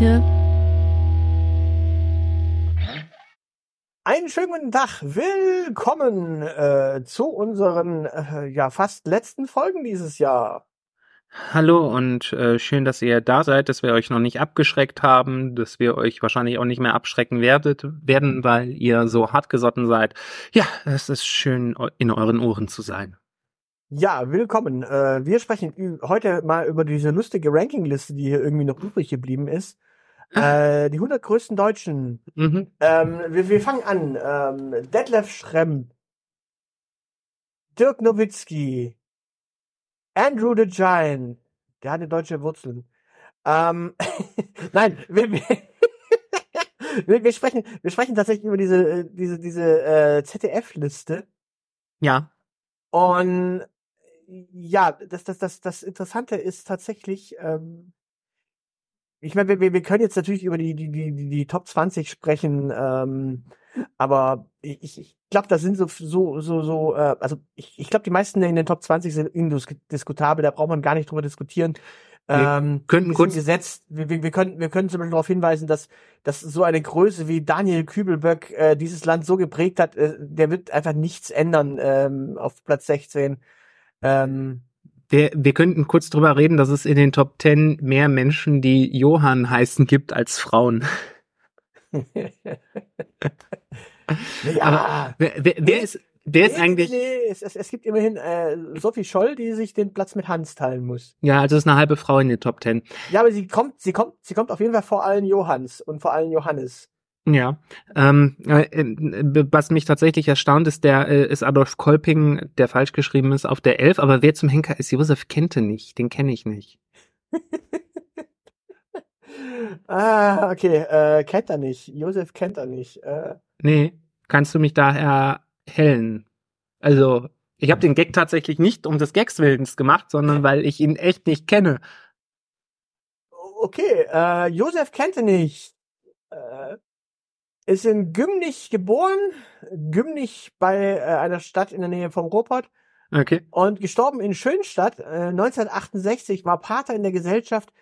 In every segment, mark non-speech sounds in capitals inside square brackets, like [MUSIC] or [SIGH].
Die Elite. Einen schönen guten Tag, willkommen äh, zu unseren äh, ja fast letzten Folgen dieses Jahr. Hallo und äh, schön, dass ihr da seid, dass wir euch noch nicht abgeschreckt haben, dass wir euch wahrscheinlich auch nicht mehr abschrecken werdet, werden, weil ihr so hartgesotten seid. Ja, es ist schön, in euren Ohren zu sein. Ja, willkommen. Äh, wir sprechen heute mal über diese lustige Rankingliste, die hier irgendwie noch übrig geblieben ist. Äh, [LAUGHS] die 100 größten Deutschen. Mhm. Ähm, wir, wir fangen an. Ähm, Detlef Schremp, Dirk Nowitzki, Andrew the Giant, der hatte deutsche Wurzeln. Ähm, [LAUGHS] nein, wir, wir, [LAUGHS] wir, wir sprechen, wir sprechen tatsächlich über diese, äh, diese, diese äh, ZDF-Liste. Ja, Und ja, das, das, das, das Interessante ist tatsächlich, ähm, ich meine, wir, wir können jetzt natürlich über die, die, die, die, Top 20 sprechen, ähm, aber ich, ich glaube, da sind so, so, so, so, äh, also ich, ich glaube, die meisten in den Top 20 sind indiskutabel, da braucht man gar nicht drüber diskutieren. Wir Ähm, könnten kurz- gesetzt. Wir, wir, wir können, wir können zum Beispiel darauf hinweisen, dass, dass so eine Größe wie Daniel Kübelböck äh, dieses Land so geprägt hat, äh, der wird einfach nichts ändern ähm, auf Platz 16. Ähm, wir, wir könnten kurz drüber reden, dass es in den Top 10 mehr Menschen, die Johann heißen, gibt als Frauen. [LAUGHS] ja, Aber wer, wer, wer ist, wer ist nee, eigentlich, Nee, es, es, es gibt immerhin äh, Sophie Scholl, die sich den Platz mit Hans teilen muss. ja, also ist eine halbe Frau in den Top 10. Ja, aber sie kommt, sie kommt, sie kommt auf jeden Fall vor allen Johanns und vor allen Johannes. Ja, ähm, äh, äh, was mich tatsächlich erstaunt ist, der äh, ist Adolf Kolping, der falsch geschrieben ist, auf der 11, aber wer zum Henker ist, Josef Kente nicht, den kenne ich nicht. [LAUGHS] Ah, okay, äh, kennt er nicht. Josef kennt er nicht. Äh, Nee, kannst du mich da erhellen? Also, ich habe den Gag tatsächlich nicht um des Gags willens gemacht, sondern weil ich ihn echt nicht kenne. okay, äh, Josef kennt er nicht. Äh, ist in Gümnich geboren, Gümnich bei äh, einer Stadt in der Nähe vom Ruhrpott Okay. und gestorben in Schönstadt äh, 1968, war Pater in der Gesellschaft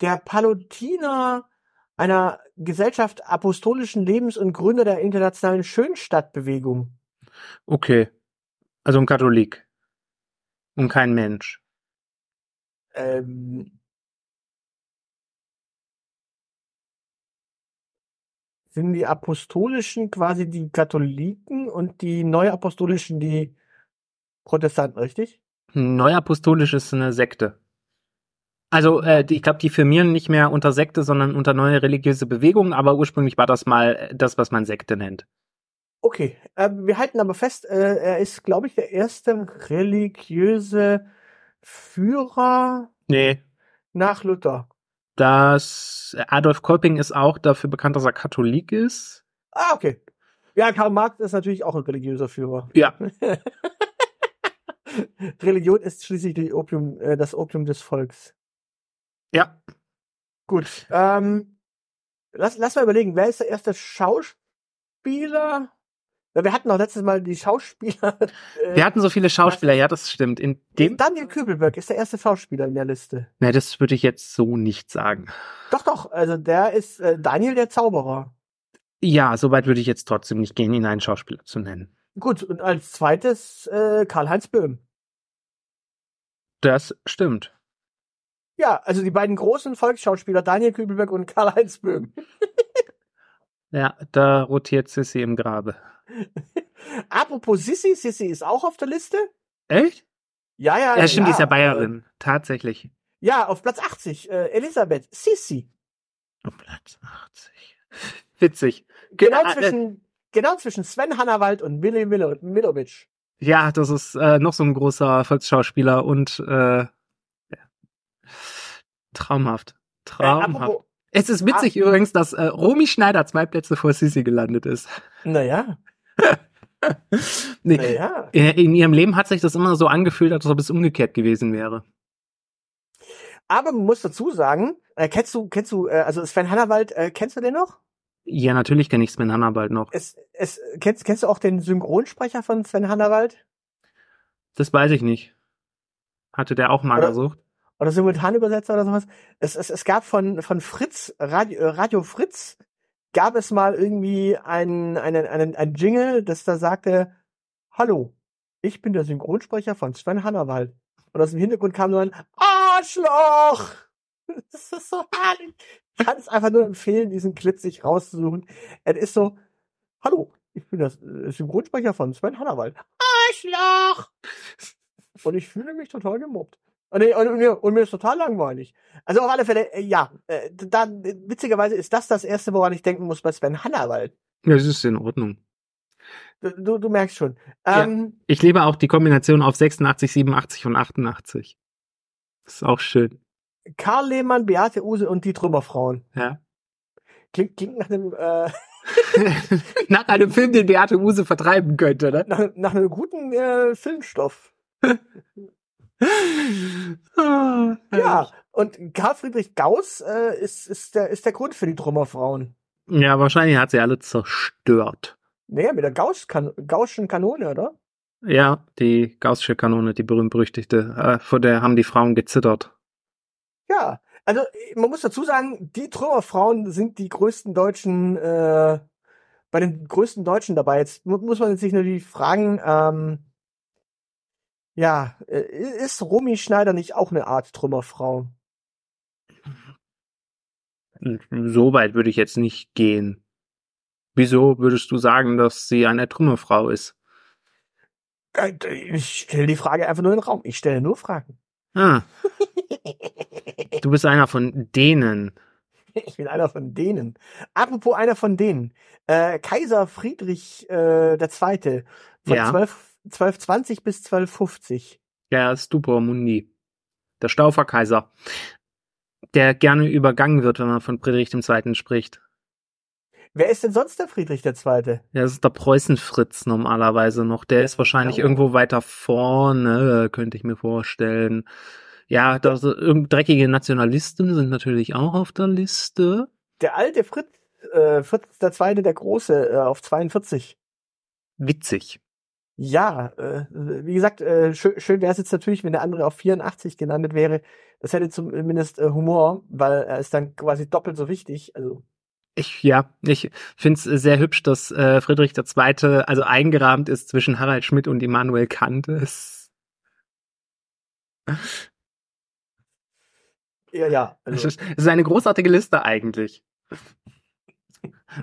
der Palutiner, einer Gesellschaft apostolischen Lebens und Gründer der internationalen Schönstadtbewegung. Okay. Also ein Katholik. Und kein Mensch. Ähm, sind die apostolischen quasi die Katholiken und die neuapostolischen die Protestanten, richtig? Neuapostolisch ist eine Sekte. Also, äh, ich glaube, die firmieren nicht mehr unter Sekte, sondern unter neue religiöse Bewegungen, aber ursprünglich war das mal äh, das, was man Sekte nennt. Okay, äh, wir halten aber fest, äh, er ist, glaube ich, der erste religiöse Führer Nee. nach Luther. Das Adolf Kolping ist auch dafür bekannt, dass er Katholik ist. Ah, okay. Ja, Karl Marx ist natürlich auch ein religiöser Führer. Ja. [LAUGHS] Religion ist schließlich Opium, äh, das Opium des Volks. Ja. Gut. Ähm, lass, lass mal überlegen, wer ist der erste Schauspieler? Ja, wir hatten auch letztes Mal die Schauspieler. [LAUGHS] Äh, Wir hatten so viele Schauspieler, ja, das stimmt. In dem, Daniel Kübelberg ist der erste Schauspieler in der Liste. ne, das würde ich jetzt so nicht sagen. Doch, doch, also der ist äh, Daniel der Zauberer. Ja, soweit würde ich jetzt trotzdem nicht gehen, ihn einen Schauspieler zu nennen. Gut, und als zweites äh, Karl-Heinz Böhm. Das stimmt. Ja, also die beiden großen Volksschauspieler Daniel Kübelberg und Karl-Heinz Böhm. [LAUGHS] Ja, da rotiert Sissy im Grabe. [LAUGHS] Apropos Sissi, Sissi ist auch auf der Liste. Echt? Ja, ja. Ja, stimmt, die ist ja äh, Bayerin. Tatsächlich. Ja, auf Platz 80, äh, Elisabeth, Sissi. Um Platz 80. [LAUGHS] Witzig. Genau äh, zwischen, genau zwischen Sven Hannawald und Willi Milo- Milovic. Ja, das ist äh, noch so ein großer Volksschauspieler und äh, ja. traumhaft. Äh, Traumhaft. apropos, es ist witzig übrigens, dass äh, Romy Schneider zwei Plätze vor Sissi gelandet ist. naja, [LAUGHS] Nee, naja. In ihrem Leben hat sich das immer so angefühlt, als ob es umgekehrt gewesen wäre. Aber man muss dazu sagen, äh, kennst du, kennst du, äh, also Sven Hannawald, äh, kennst du den noch? Ja, natürlich kenne ich Sven Hannawald noch. Es, es, kennst, kennst du auch den Synchronsprecher von Sven Hannawald? Das weiß ich nicht. Hatte der auch Magersucht? Oder Simultanübersetzer oder sowas? Es, es, es gab von, von Fritz, Radio, äh, Radio Fritz, gab es mal irgendwie einen, einen, einen, ein Jingle, das da sagte, Hallo, ich bin der Synchronsprecher von Sven Hannawald. Und aus dem Hintergrund kam nur ein Arschloch! [LAUGHS] Das ist so herrlich. Ich kann es einfach nur empfehlen, diesen Clip sich rauszusuchen. Es ist so, Hallo, ich bin der äh, Synchronsprecher von Sven Hannawald. Arschloch! [LAUGHS] Und ich fühle mich total gemobbt. Und, und, mir- und mir ist total langweilig. Also auf alle Fälle, äh, ja, äh, äh, witzigerweise ist das das Erste, woran ich denken muss bei Sven Hannawald. Ja, das ist in Ordnung. Du, du, du merkst schon. Ja. Ähm, Ich liebe auch die Kombination auf 86, 87 und 88. Das ist auch schön. Karl Lehmann, Beate Use und die Trümmerfrauen. Ja. Klingt, klingt nach einem, äh, [LAUGHS] Nach einem Film, den Beate Use vertreiben könnte, ne? nach, nach einem guten äh, Filmstoff. [LAUGHS] Ah, Ja, und Karl Friedrich Gauss äh, ist, ist, der, ist der Grund für die Trümmerfrauen. Ja, wahrscheinlich hat sie alle zerstört. Naja, mit der Gauss -Kan Gaußschen Kanone, oder? Ja, die Gaußsche Kanone, die berühmt-berüchtigte, äh, vor der haben die Frauen gezittert. Ja, also äh, man muss dazu sagen, die Trümmerfrauen sind die größten Deutschen, äh, bei den größten Deutschen dabei. Jetzt mu muss man sich natürlich fragen, ähm, ja, äh, ist Romy Schneider nicht auch eine Art Trümmerfrau? So weit würde ich jetzt nicht gehen. Wieso würdest du sagen, dass sie eine Trümmerfrau ist? Äh, Ich stelle die Frage einfach nur in den Raum. Ich stelle nur Fragen. Ah. Du bist einer von denen. [LAUGHS] Ich bin einer von denen. Apropos einer von denen. Äh, Kaiser Friedrich äh, Zweite von Ja. 12, 1220 bis 1250. Der Stupor Mundi. Der Stauferkaiser. Der gerne übergangen wird, wenn man von Friedrich II. spricht. Wer ist denn sonst der Friedrich der Zweite? Ja, das ist der Preußenfritz normalerweise noch. Der ist wahrscheinlich Genau. irgendwo weiter vorne, könnte ich mir vorstellen. Ja, da so irgend- dreckige Nationalisten sind natürlich auch auf der Liste. Der alte Fritz, äh, Fritz der Zweite, der Große, äh, auf 42. Witzig. Ja, äh, wie gesagt, äh, schön, schön wäre es jetzt natürlich, wenn der andere auf 84 gelandet wäre. Das hätte zumindest äh, Humor, weil er ist dann quasi doppelt so wichtig. Also Ich, ja, ich find's sehr hübsch, dass äh, Friedrich II. also eingerahmt ist zwischen Harald Schmidt und Immanuel Kant. Es, ja, ja. es, Also, ist, es ist eine großartige Liste eigentlich.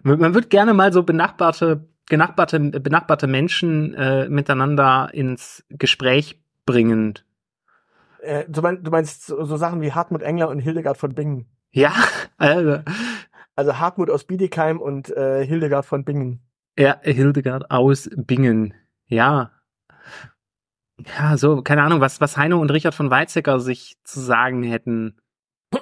Man man wird gerne mal so benachbarte, benachbarte, benachbarte Menschen äh, miteinander ins Gespräch bringen. äh, du, mein, du meinst so, so Sachen wie Hartmut Engler und Hildegard von Bingen. Ja, [LAUGHS] also, Also Hartmut aus Bietigheim und äh, Hildegard von Bingen. ja, Hildegard aus Bingen. Ja. Ja, so, keine Ahnung, was, was Heino und Richard von Weizsäcker sich zu sagen hätten. [LAUGHS]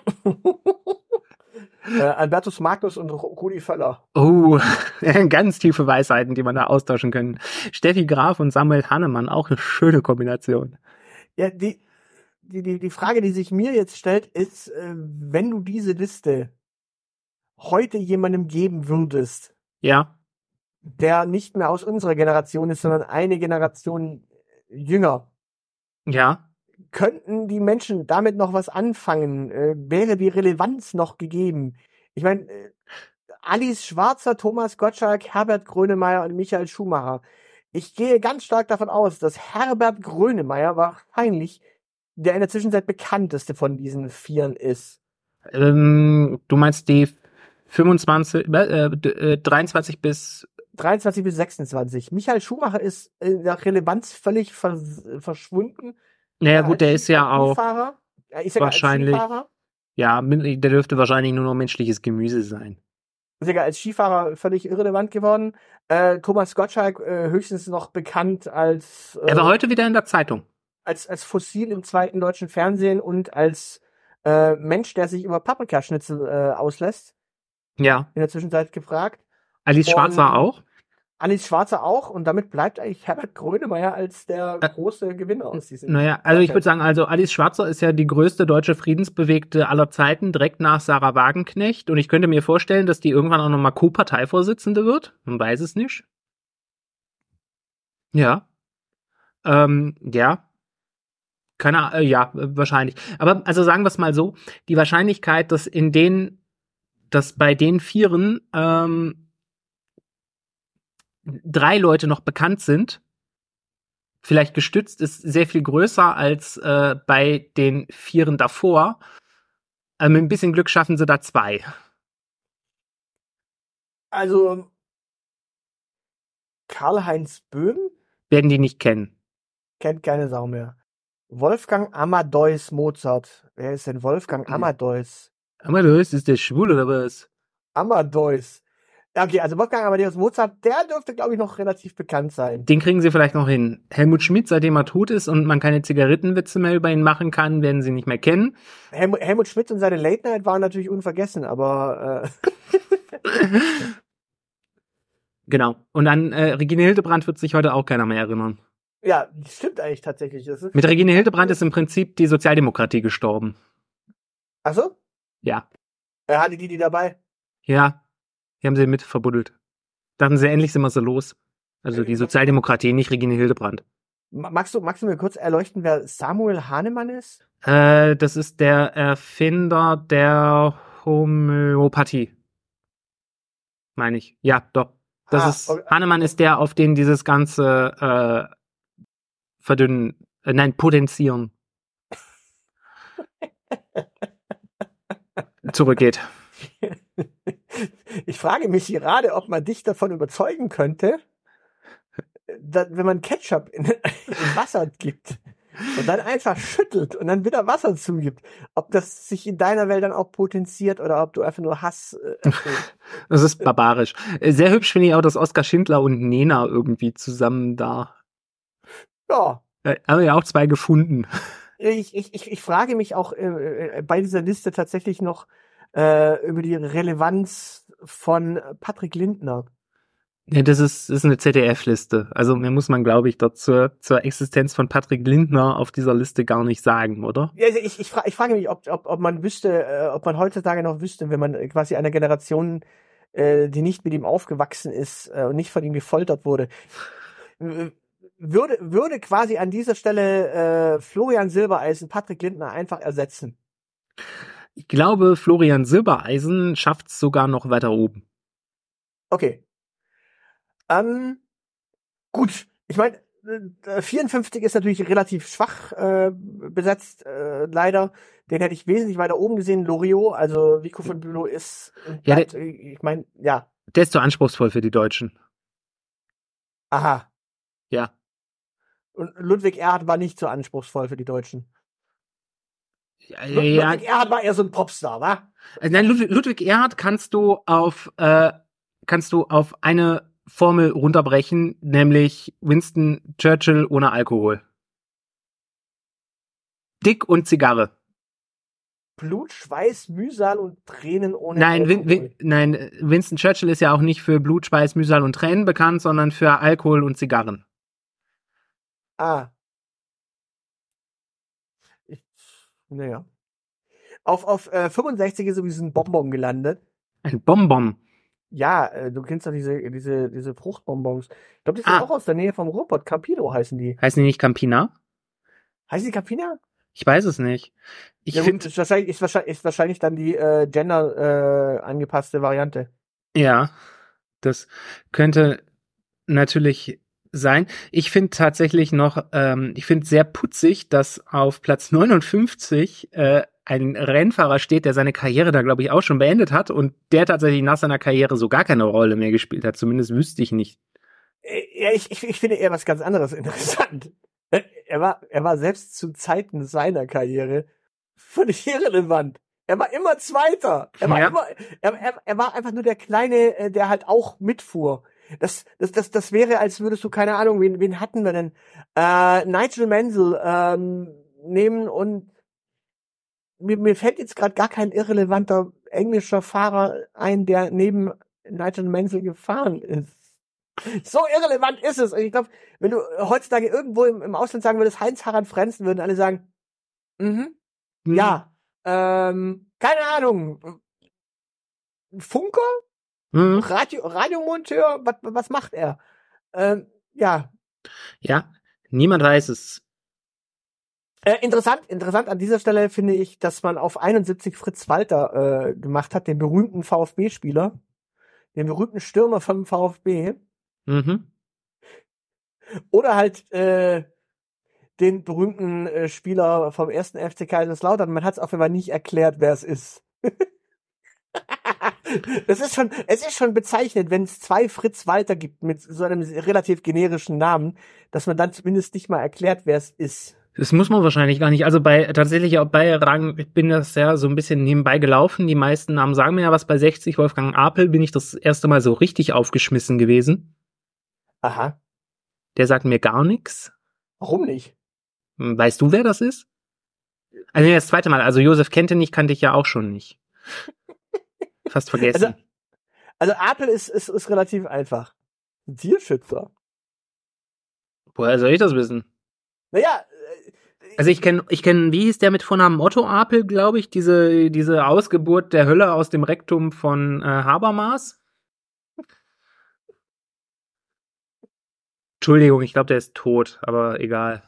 äh, Albertus Magnus und Ru- Rudi Völler. Oh, [LAUGHS] ganz tiefe Weisheiten, die man da austauschen können. Steffi Graf und Samuel Hannemann, auch eine schöne Kombination. Ja, die, die, die, die Frage, die sich mir jetzt stellt, ist, äh, wenn du diese Liste heute jemandem geben würdest, Ja, der nicht mehr aus unserer Generation ist, sondern eine Generation jünger, ja, könnten die Menschen damit noch was anfangen? Äh, wäre die Relevanz noch gegeben? Ich meine, äh, Alice Schwarzer, Thomas Gottschalk, Herbert Grönemeyer und Michael Schumacher. Ich gehe ganz stark davon aus, dass Herbert Grönemeyer wahrscheinlich der in der Zwischenzeit bekannteste von diesen Vieren ist. ähm, du meinst die 25, äh, d- äh, 23 bis 23 bis 26. Michael Schumacher ist in der Relevanz völlig vers verschwunden. Naja, Äh, gut, der ist ja auch. Er ist wahrscheinlich- ja, der dürfte wahrscheinlich nur noch menschliches Gemüse sein. Ist ja als Skifahrer völlig irrelevant geworden. Äh, Thomas Gottschalk äh, höchstens noch bekannt als äh, Er war heute wieder in der Zeitung. als als Fossil im zweiten deutschen Fernsehen und als äh, Mensch, der sich über Paprikaschnitzel äh, auslässt. Ja. In der Zwischenzeit gefragt. Alice Und- Schwarzer auch. Alice Schwarzer auch und damit bleibt eigentlich Herbert Grönemeyer als der große Gewinner aus diesem. Naja, also ich würde sagen, also Alice Schwarzer ist ja die größte deutsche Friedensbewegte aller Zeiten, direkt nach Sarah Wagenknecht. Und ich könnte mir vorstellen, dass die irgendwann auch nochmal Co-Parteivorsitzende wird. Man weiß es nicht. Ja. Ähm, ja. Keine Ahnung, äh, ja, äh, wahrscheinlich. Aber also sagen wir es mal so, die Wahrscheinlichkeit, dass in den, dass bei den Vieren ähm, drei Leute noch bekannt sind, vielleicht gestützt, ist sehr viel größer als äh, bei den Vieren davor. Äh, mit ein bisschen Glück schaffen sie da zwei. Also Karl-Heinz Böhm Werden die nicht kennen. kennt keine Sau mehr. Wolfgang Amadeus Mozart. Wer ist denn Wolfgang Mhm. Amadeus? Du ist, ist der schwul oder was? Amadeus. Okay, also Wolfgang Amadeus Mozart, der dürfte, glaube ich, noch relativ bekannt sein. Den kriegen sie vielleicht noch hin. Helmut Schmidt, seitdem er tot ist und man keine Zigarettenwitze mehr über ihn machen kann, werden sie nicht mehr kennen. Helmut, Helmut Schmidt und seine Late Night waren natürlich unvergessen, aber äh, [LAUGHS] Genau. Und an äh, Regine Hildebrand wird sich heute auch keiner mehr erinnern. ja, stimmt eigentlich tatsächlich. Das Mit Regine Hildebrand ist im Prinzip die Sozialdemokratie gestorben. Achso? Ja. Er hatte die die dabei. Ja. Die haben sie mit verbuddelt. Dachten sie, endlich sind wir so los. Also die Sozialdemokratie, nicht Regine Hildebrand. Ma- Magst du, magst du mir kurz erleuchten, wer Samuel Hahnemann ist? Äh, das ist der Erfinder der Homöopathie. Meine ich. Ja, doch. Das Ah, ist, okay. Hahnemann ist der, auf den dieses ganze äh, verdünnen, äh, nein, potenzieren [LAUGHS] zurückgeht. [LAUGHS] [LAUGHS] Ich frage mich gerade, ob man dich davon überzeugen könnte, dass, wenn man Ketchup in, [LAUGHS] in Wasser gibt und dann einfach schüttelt und dann wieder Wasser zugibt, ob das sich in deiner Welt dann auch potenziert oder ob du einfach nur Hass äh. [LAUGHS] Das ist barbarisch. Äh, Sehr hübsch finde ich auch, dass Oskar Schindler und Nena irgendwie zusammen da. Ja. Äh, haben ja auch zwei gefunden. Ich, ich, ich, ich frage mich auch äh, äh, bei dieser Liste tatsächlich noch äh, über die Relevanz von Patrick Lindner. Ja, das ist, das ist eine ZDF-Liste. Also mehr muss man, glaube ich, dort zur, zur Existenz von Patrick Lindner auf dieser Liste gar nicht sagen, oder? Ja, also ich, ich, fra ich frage mich, ob, ob, ob man wüsste, äh, ob man heutzutage noch wüsste, wenn man quasi einer Generation, äh, die nicht mit ihm aufgewachsen ist äh, und nicht von ihm gefoltert wurde, würde, würde quasi an dieser Stelle äh, Florian Silbereisen Patrick Lindner einfach ersetzen. Ich glaube, Florian Silbereisen schafft es sogar noch weiter oben. Okay. Ähm, gut, ich meine, äh, 54 ist natürlich relativ schwach äh, besetzt, äh, leider. Den hätte ich wesentlich weiter oben gesehen. Loriot, also Vico von Bülow ist, äh, Ja, bleibt, äh, ich meine, ja, Der ist zu anspruchsvoll für die Deutschen. aha. Ja. Und Ludwig Erhard war nicht so anspruchsvoll für die Deutschen. Ja, ja, Ludwig Erhard war eher so ein Popstar, wa? Äh, Nein, Ludwig, Ludwig Erhard kannst du auf äh, kannst du auf eine Formel runterbrechen, nämlich Winston Churchill ohne Alkohol. Dick und Zigarre. Blut, Schweiß, Mühsal und Tränen ohne Nein, Win, Alkohol. Win, nein, Winston Churchill ist ja auch nicht für Blut, Schweiß, Mühsal und Tränen bekannt, sondern für Alkohol und Zigarren. Ah. Ich, naja. Auf, auf äh, 65 ist sowieso ein Bonbon gelandet. Ein Bonbon. Ja, äh, du kennst doch diese, diese, diese Fruchtbonbons. Ich glaube, die sind Ah. auch aus der Nähe vom Ruhrpott. Campino heißen die. Heißen die nicht Campina? Heißen die Campina? Ich weiß es nicht. Ich ja, finde, ist wahrscheinlich, ist wahrscheinlich, ist wahrscheinlich dann die äh, gender äh, angepasste Variante. ja, das könnte natürlich sein. Ich finde tatsächlich noch, ähm, ich finde sehr putzig, dass auf Platz 59 äh, ein Rennfahrer steht, der seine Karriere da, glaube ich, auch schon beendet hat und der tatsächlich nach seiner Karriere so gar keine Rolle mehr gespielt hat. Zumindest wüsste ich nicht. Äh, Ja, ich, ich, ich finde eher was ganz anderes [LAUGHS] interessant. Äh, Er war, er war selbst zu Zeiten seiner Karriere völlig irrelevant. Er war immer Zweiter. Er war Ja. immer, er, er, er war einfach nur der Kleine, äh, der halt auch mitfuhr. Das, das, das, das wäre, als würdest du, keine Ahnung, wen, wen hatten wir denn? Äh, Nigel Mansell ähm, nehmen und mir, mir fällt jetzt gerade gar kein irrelevanter englischer Fahrer ein, der neben Nigel Mansell gefahren ist. So irrelevant ist es. Und ich glaube, wenn du heutzutage irgendwo im, im Ausland sagen würdest, Heinz-Harald Frenzen, würden alle sagen, mhm, Hm. ja, ähm, keine Ahnung, Funker, Mhm. Radio, Radiomonteur, was, was macht er? Ähm, ja, Ja, niemand weiß es. Äh, interessant, interessant an dieser Stelle finde ich, dass man auf 71 Fritz Walter äh, gemacht hat, den berühmten VfB-Spieler, den berühmten Stürmer vom VfB, Mhm. oder halt äh, den berühmten äh, Spieler vom ersten FC Kaiserslautern. Man hat es auf jeden Fall nicht erklärt, wer es ist. [LAUGHS] Das ist schon, es ist schon bezeichnet, wenn es zwei Fritz Walter gibt mit so einem relativ generischen Namen, dass man dann zumindest nicht mal erklärt, wer es ist. Das muss man wahrscheinlich gar nicht. Also bei tatsächlich auch bei Rang, ich bin das ja so ein bisschen nebenbei gelaufen. Die meisten Namen sagen mir ja was. Bei 60 Wolfgang Apel bin ich das erste Mal so richtig aufgeschmissen gewesen. Aha. Der sagt mir gar nichts. Warum nicht? Hm, Weißt du, wer das ist? Also das zweite Mal. Also Josef Kentenich kannte ich ja auch schon nicht. Fast vergessen. Also, also Apel ist, ist, ist relativ einfach. Ein Tierschützer. Woher soll ich das wissen? Naja, äh, Also ich kenne, ich kenne, wie hieß der mit Vornamen Otto Apel, glaube ich, diese diese Ausgeburt der Hölle aus dem Rektum von äh, Habermas. Entschuldigung, ich glaube, der ist tot, aber egal.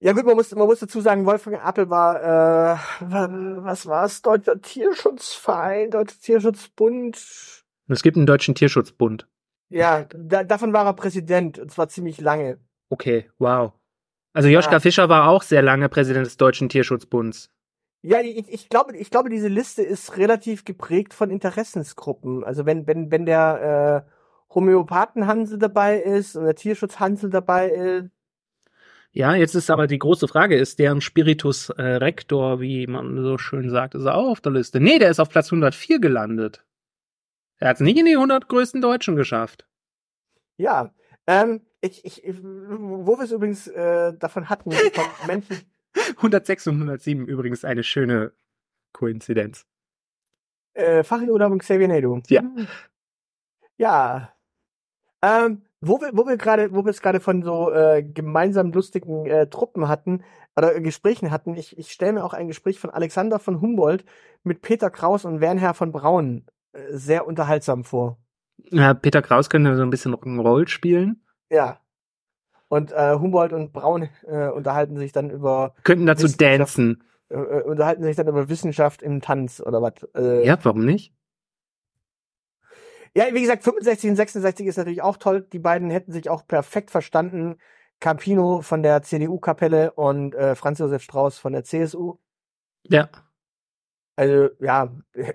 Ja gut, man muss, man muss dazu sagen, Wolfgang Apel war, äh, war was war's? Deutscher Tierschutzverein, Deutscher Tierschutzbund. Es gibt einen deutschen Tierschutzbund. Ja, da, davon war er Präsident, und zwar ziemlich lange. Okay, wow. Also Joschka Ja. Fischer war auch sehr lange Präsident des deutschen Tierschutzbunds. Ja, ich, ich glaube, ich glaube, diese Liste ist relativ geprägt von Interessensgruppen. Also wenn, wenn, wenn der äh, Homöopathenhansel dabei ist und der Tierschutzhansel dabei ist, Ja, jetzt ist aber die große Frage, ist der im Spiritus äh, Rector, wie man so schön sagt, ist er auch auf der Liste? Nee, der ist auf Platz 104 gelandet. Er hat es nicht in die 100 größten Deutschen geschafft. Ja, ähm, ich, ich, wo wir es übrigens äh, davon hatten, von [LAUGHS] Menschen, 106 und 107 übrigens eine schöne Koinzidenz. äh, Fachurlaub und Xavier Naidoo. Ja. Ja. Ähm, wo wir, wo wir gerade, wo wir es gerade von so äh, gemeinsam lustigen äh, Truppen hatten oder äh, Gesprächen hatten, ich, ich stelle mir auch ein Gespräch von Alexander von Humboldt mit Peter Kraus und Wernher von Braun äh, sehr unterhaltsam vor. Ja, Peter Kraus könnte so ein bisschen Rock'n'Roll spielen. Ja. Und äh, Humboldt und Braun äh, unterhalten sich dann über Könnten dazu dancen. äh, äh, unterhalten sich dann über Wissenschaft im Tanz oder was. Äh, Ja, warum nicht? Ja, wie gesagt, 65 und 66 ist natürlich auch toll. Die beiden hätten sich auch perfekt verstanden. Campino von der CDU-Kapelle und äh, Franz Josef Strauß von der CSU. Ja. Also, ja. [LAUGHS]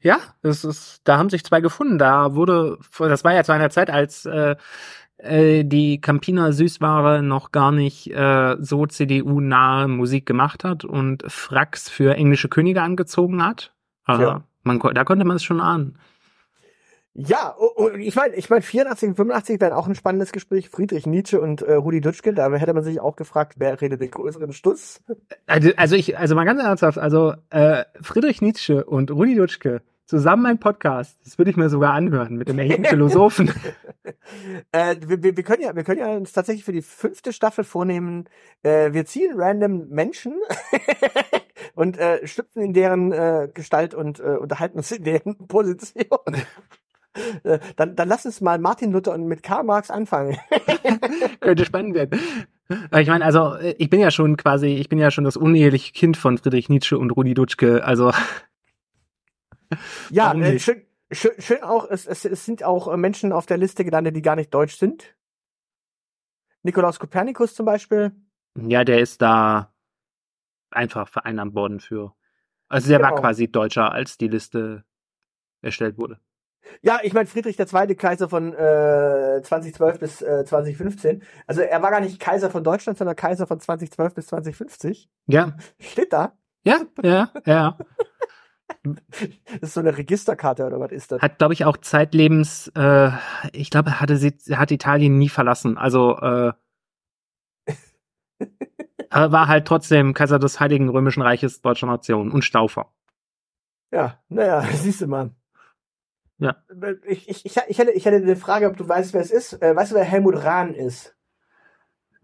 Ja, das ist, da haben sich zwei gefunden. Da wurde, das war ja zu einer Zeit, als äh, äh, die Campina Süßware noch gar nicht äh, so CDU-nahe Musik gemacht hat und Fracks für englische Könige angezogen hat. Ja. Man, da konnte man es schon ahnen. ja, ich meine, ich mein, 84 und 85 wären auch ein spannendes Gespräch. Friedrich Nietzsche und äh, Rudi Dutschke, da hätte man sich auch gefragt, wer redet den größeren Stuss? Also, also ich, also mal ganz ernsthaft, also äh, Friedrich Nietzsche und Rudi Dutschke zusammen ein Podcast, das würde ich mir sogar anhören mit dem echten Philosophen. [LAUGHS] Äh, wir, wir, können ja, wir können ja uns tatsächlich für die fünfte Staffel vornehmen. Äh, wir ziehen random Menschen [LAUGHS] und äh, schlüpfen in deren äh, Gestalt und äh, unterhalten uns in deren [LAUGHS] Position. Äh, dann, dann lass uns mal Martin Luther und mit Karl Marx anfangen. Könnte spannend werden. Ich meine, also äh, ich bin ja schon quasi, ich bin ja schon das uneheliche Kind von Friedrich Nietzsche und Rudi Dutschke. Also [LAUGHS] ja, äh, schön, schön, schön auch, es, es, es sind auch äh, Menschen auf der Liste gelandet, die gar nicht deutsch sind. Nikolaus Kopernikus zum Beispiel. ja, der ist da einfach vereinnahmt worden für. Also der war Genau. quasi deutscher, als die Liste erstellt wurde. Ja, ich meine Friedrich II. Kaiser von äh, 2012 bis äh, 2015. Also er war gar nicht Kaiser von Deutschland, sondern Kaiser von 2012 bis 2050. Ja, Steht da. ja, ja, ja. [LAUGHS] [LAUGHS] Das ist so eine Registerkarte oder was ist das? Hat, glaube ich, auch zeitlebens, äh, ich glaube, hatte sie, hat Italien nie verlassen. Also äh, [LAUGHS] war halt trotzdem Kaiser des Heiligen Römischen Reiches deutscher Nation und Staufer. Ja, naja, [LAUGHS] siehst du mal. Ja. Ich, ich, ich, ich, hätte, ich hätte eine Frage, ob du weißt, wer es ist. Äh, weißt du, wer Helmut Rahn ist?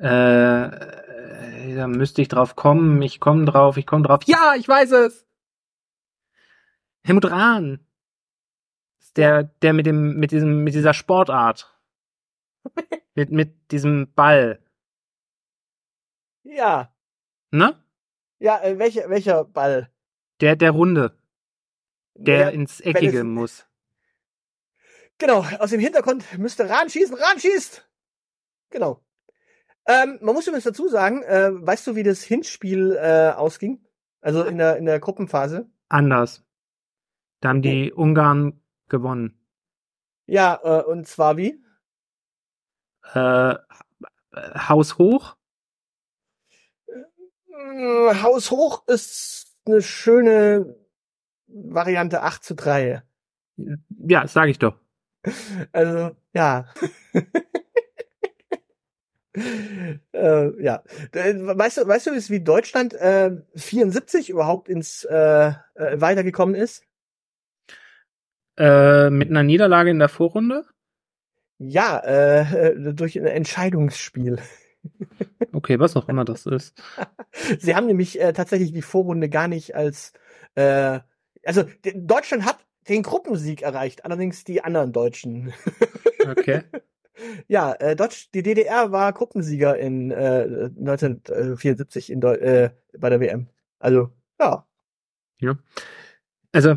Äh, äh, da müsste ich drauf kommen. Ich komme drauf, ich komme drauf. Ja, ich weiß es. Helmut Rahn. Ist Der, der mit dem, mit diesem, mit dieser Sportart. [LAUGHS] mit, mit diesem Ball. Ja. Ne? Ja, äh, welcher, welcher Ball? Der, der Runde. Der Ja, ins Eckige es- muss. Genau, aus dem Hintergrund müsste Rahn schießen, Rahn schießt! Genau. Ähm, man muss übrigens dazu sagen, äh, weißt du, wie das Hinspiel äh, ausging? Also in der, in der Gruppenphase? Anders. Da haben die Ungarn gewonnen. Ja, äh, und zwar wie? Äh, Haus hoch. Hm, Haus hoch ist eine schöne Variante 8 zu 3. Ja, sag ich doch. Also, ja. [LAUGHS] äh, ja. Äh, Weißt du, weißt du, wie Deutschland äh, 74 überhaupt ins äh, äh, weitergekommen ist? Äh, mit einer Niederlage in der Vorrunde. Ja, äh, [LAUGHS] durch ein Entscheidungsspiel. [LAUGHS] Okay, was auch immer das ist. [LAUGHS] Sie haben nämlich äh, tatsächlich die Vorrunde gar nicht als äh, also Deutschland hat den Gruppensieg erreicht, allerdings die anderen Deutschen. Okay. Ja, äh, Deutsch, die DDR war Gruppensieger in äh, 1974 in Deu äh, bei der WM. Also, ja. Also,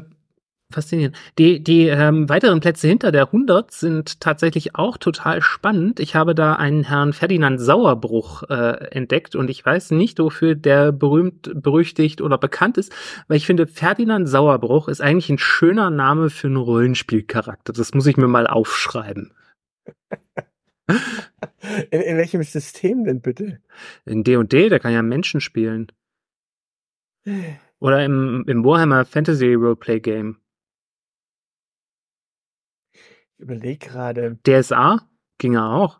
faszinierend. Die, die ähm, weiteren Plätze hinter der 100 sind tatsächlich auch total spannend. Ich habe da einen Herrn Ferdinand Sauerbruch äh, entdeckt und ich weiß nicht, wofür der berühmt, berüchtigt oder bekannt ist, weil ich finde, Ferdinand Sauerbruch ist eigentlich ein schöner Name für einen Rollenspielcharakter. Das muss ich mir mal aufschreiben. [LAUGHS] In, in welchem System denn bitte? In D&D, der kann ja Menschen spielen. [SIGHS] Oder im, im Warhammer Fantasy Roleplay Game. Ich überleg gerade. DSA ging er auch.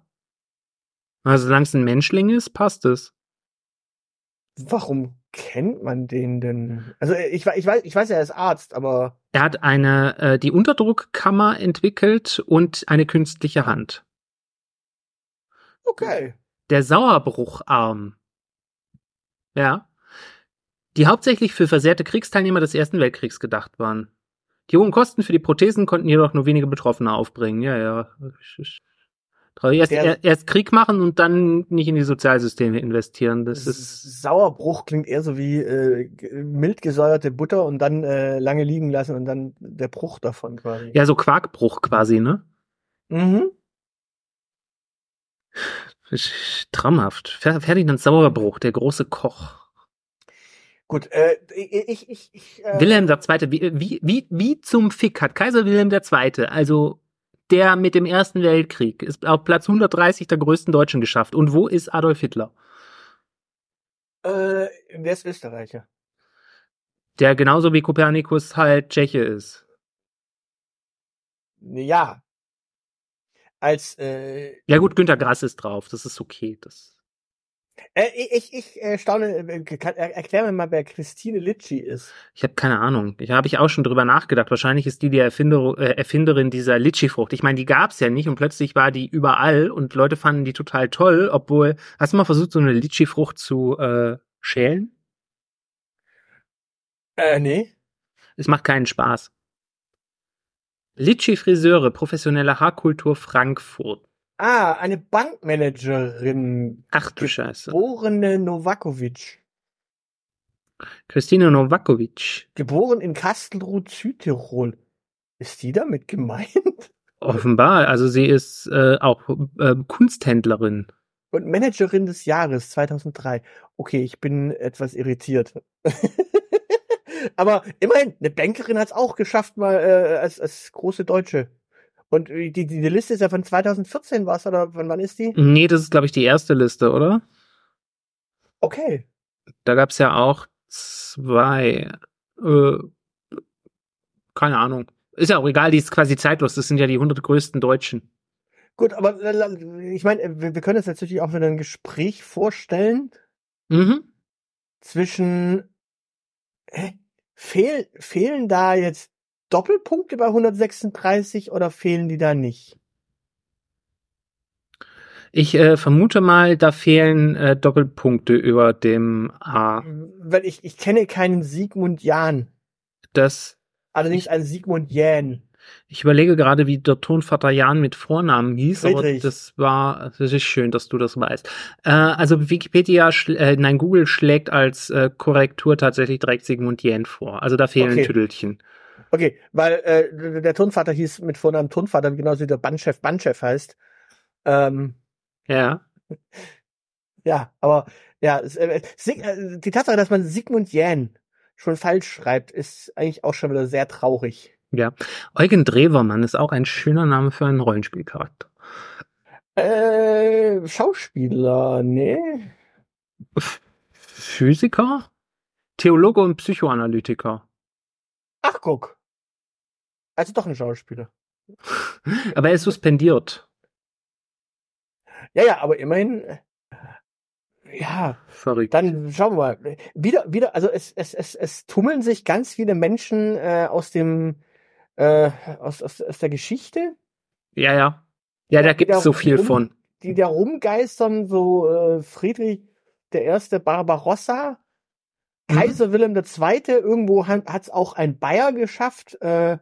Also solange es ein Menschling ist, passt es. Warum kennt man den denn? Also äh, ich, ich weiß, ich weiß, er ist Arzt, aber Er hat eine äh, die Unterdruckkammer entwickelt und eine künstliche Hand. okay. Der Sauerbrucharm. Ja. Die hauptsächlich für versehrte Kriegsteilnehmer des Ersten Weltkriegs gedacht waren. Die hohen Kosten für die Prothesen konnten jedoch nur wenige Betroffene aufbringen. Ja, ja. Erst, Der- er- erst Krieg machen und dann nicht in die Sozialsysteme investieren. Das ist Sauerbruch klingt eher so wie äh, mild gesäuerte Butter und dann äh, lange liegen lassen und dann der Bruch davon quasi. ja so Quarkbruch quasi, ne? Mhm. Traumhaft. Fer- Ferdinand Sauerbruch, der große Koch. Gut, äh, ich, ich, ich, äh, Wilhelm II. Wie, wie, wie, wie zum Fick hat Kaiser Wilhelm II., also der mit dem Ersten Weltkrieg, ist auf Platz 130 der größten Deutschen geschafft. Und wo ist Adolf Hitler? äh, wer ist Österreicher? Der genauso wie Kopernikus halt Tscheche ist. Ja. Als äh, Ja gut, Günter Grass ist drauf, das ist okay. Das äh, ich, ich äh, staune, äh, kann, er, erklär mir mal, wer Christine Litschi ist. ich habe keine Ahnung. Ich habe ich auch schon drüber nachgedacht. Wahrscheinlich ist die die Erfinder, äh, Erfinderin dieser Litschi-Frucht. Ich meine, die gab's ja nicht und plötzlich war die überall und Leute fanden die total toll, obwohl, hast du mal versucht, so eine Litschi-Frucht zu äh, schälen? Äh, nee. Es macht keinen Spaß. Litschi Friseure, professionelle Haarkultur Frankfurt. Ah, eine Bankmanagerin, Ach du Scheiße. geborene Novakovic. Christine Novakovic. Geboren in Kastelruth, Südtirol. Ist die damit gemeint? [LAUGHS] Offenbar, also sie ist äh, auch äh, Kunsthändlerin. Und Managerin des Jahres 2003. Okay, ich bin etwas irritiert. [LAUGHS] Aber immerhin, eine Bankerin hat es auch geschafft, mal äh, als, als große Deutsche. Und die, die, die Liste ist ja von 2014 was oder von wann ist die? Nee, das ist, glaube ich, die erste Liste, oder? Okay. Da gab's ja auch zwei, äh, keine Ahnung. Ist ja auch egal, die ist quasi zeitlos. Das sind ja die 100 größten Deutschen. Gut, aber äh, ich meine, wir, wir können uns natürlich auch wieder ein Gespräch vorstellen Mhm. zwischen hä, fehl, fehlen da jetzt Doppelpunkte bei 136 oder fehlen die da nicht? Ich äh, vermute mal, da fehlen äh, Doppelpunkte über dem A. Weil ich, ich kenne keinen Sigmund Jahn. Das, Allerdings einen Sigmund Jähn. ich überlege gerade, wie der Tonvater Jan mit Vornamen hieß, aber Friedrich. das war, das ist schön, dass du das weißt. Äh, also Wikipedia, äh, nein, Google schlägt als äh, Korrektur tatsächlich direkt Sigmund Jähn vor. Also da fehlen Okay. Tüdelchen. Okay, weil äh, der Turnvater hieß mit Vornamen Turnvater, genauso wie der Bandchef Bandchef heißt. Ähm, Ja. ja, aber ja, es, äh, äh, die Tatsache, dass man Sigmund Jähn schon falsch schreibt, ist eigentlich auch schon wieder sehr traurig. Ja. Eugen Drewermann ist auch ein schöner Name für einen Rollenspielcharakter. Äh, Schauspieler, nee. Physiker? Theologe und Psychoanalytiker. Ach, guck. Also doch ein Schauspieler. [LAUGHS] Aber er ist suspendiert. Ja, ja, aber immerhin. äh, Ja, Verrückt. dann schauen wir mal. Wieder, wieder, also es, es, es, es tummeln sich ganz viele Menschen äh, aus dem, äh, aus, aus, aus der Geschichte, Ja, ja. Ja, da Ja, gibt's so viel rum- von. die da rumgeistern, so äh, Friedrich der Erste Barbarossa, Mhm. Kaiser Wilhelm II., irgendwo hat es auch ein Bayer geschafft. Äh,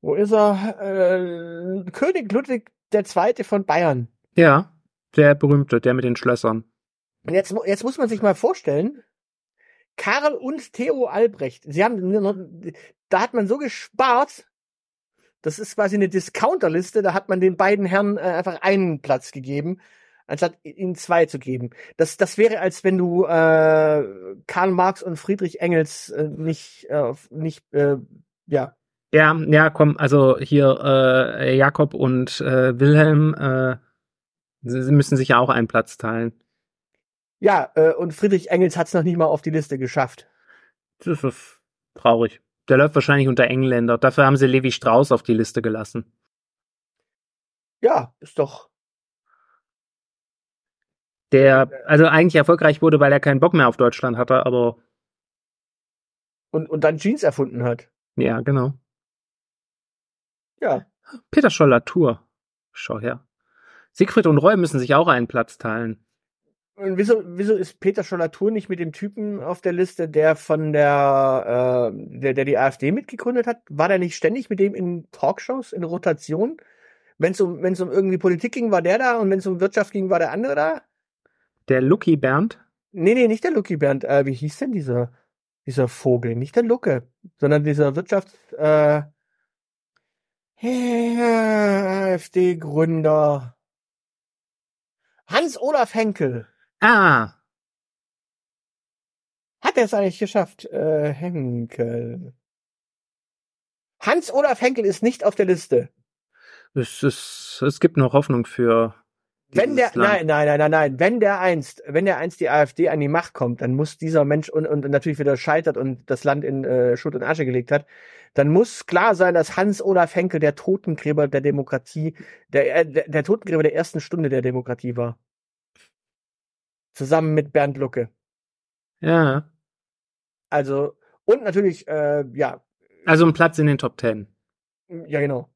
wo ist er? Äh, König Ludwig II. von Bayern. Ja. Der berühmte, der mit den Schlössern. Und jetzt, jetzt muss man sich mal vorstellen, Karl und Theo Albrecht, sie haben, da hat man so gespart, das ist quasi eine Discounterliste, da hat man den beiden Herren äh, einfach einen Platz gegeben, anstatt ihnen zwei zu geben. Das, das wäre, als wenn du äh, Karl Marx und Friedrich Engels äh, nicht, äh, nicht, äh, ja, Ja, ja, komm, also hier äh, Jakob und äh, Wilhelm, äh, sie, müssen sich ja auch einen Platz teilen. ja, äh, und Friedrich Engels hat es noch nicht mal auf die Liste geschafft. Das ist traurig. Der läuft wahrscheinlich unter Engländer. Dafür haben sie Levi Strauss auf die Liste gelassen. Ja, ist doch, Der also eigentlich erfolgreich wurde, weil er keinen Bock mehr auf Deutschland hatte, aber und, und dann Jeans erfunden hat. ja, genau. Ja. Peter Scholler Tour. Schau her. Siegfried und Roy müssen sich auch einen Platz teilen. Und wieso, wieso ist Peter Schollatur nicht mit dem Typen auf der Liste, der von der, äh, der, der die AfD mitgegründet hat? War der nicht ständig mit dem in Talkshows, in Rotation? Wenn es um, wenn's um irgendwie Politik ging, war der da und wenn es um Wirtschaft ging, war der andere da? Der Lucky Bernd. Nee, nee, nicht der Lucky Bernd. Äh, wie hieß denn dieser, dieser Vogel? Nicht der Lucke, sondern dieser Wirtschafts, äh, AfD-Gründer. Hans-Olaf Henkel. Ah, Hat er es eigentlich geschafft? Äh, Henkel. Hans-Olaf Henkel ist nicht auf der Liste. es, ist, es gibt noch Hoffnung für. Wenn der, Land. nein, nein, nein, nein, nein, wenn der einst, wenn der einst die AfD an die Macht kommt, dann muss dieser Mensch und, und natürlich wieder scheitert und das Land in äh, Schutt und Asche gelegt hat, dann muss klar sein, dass Hans-Olaf Henkel der Totengräber der Demokratie, der, äh, der, der Totengräber der ersten Stunde der Demokratie war. Zusammen mit Bernd Lucke. Ja. Also, und natürlich, äh, ja, Also ein Platz in den Top Ten. Ja, genau.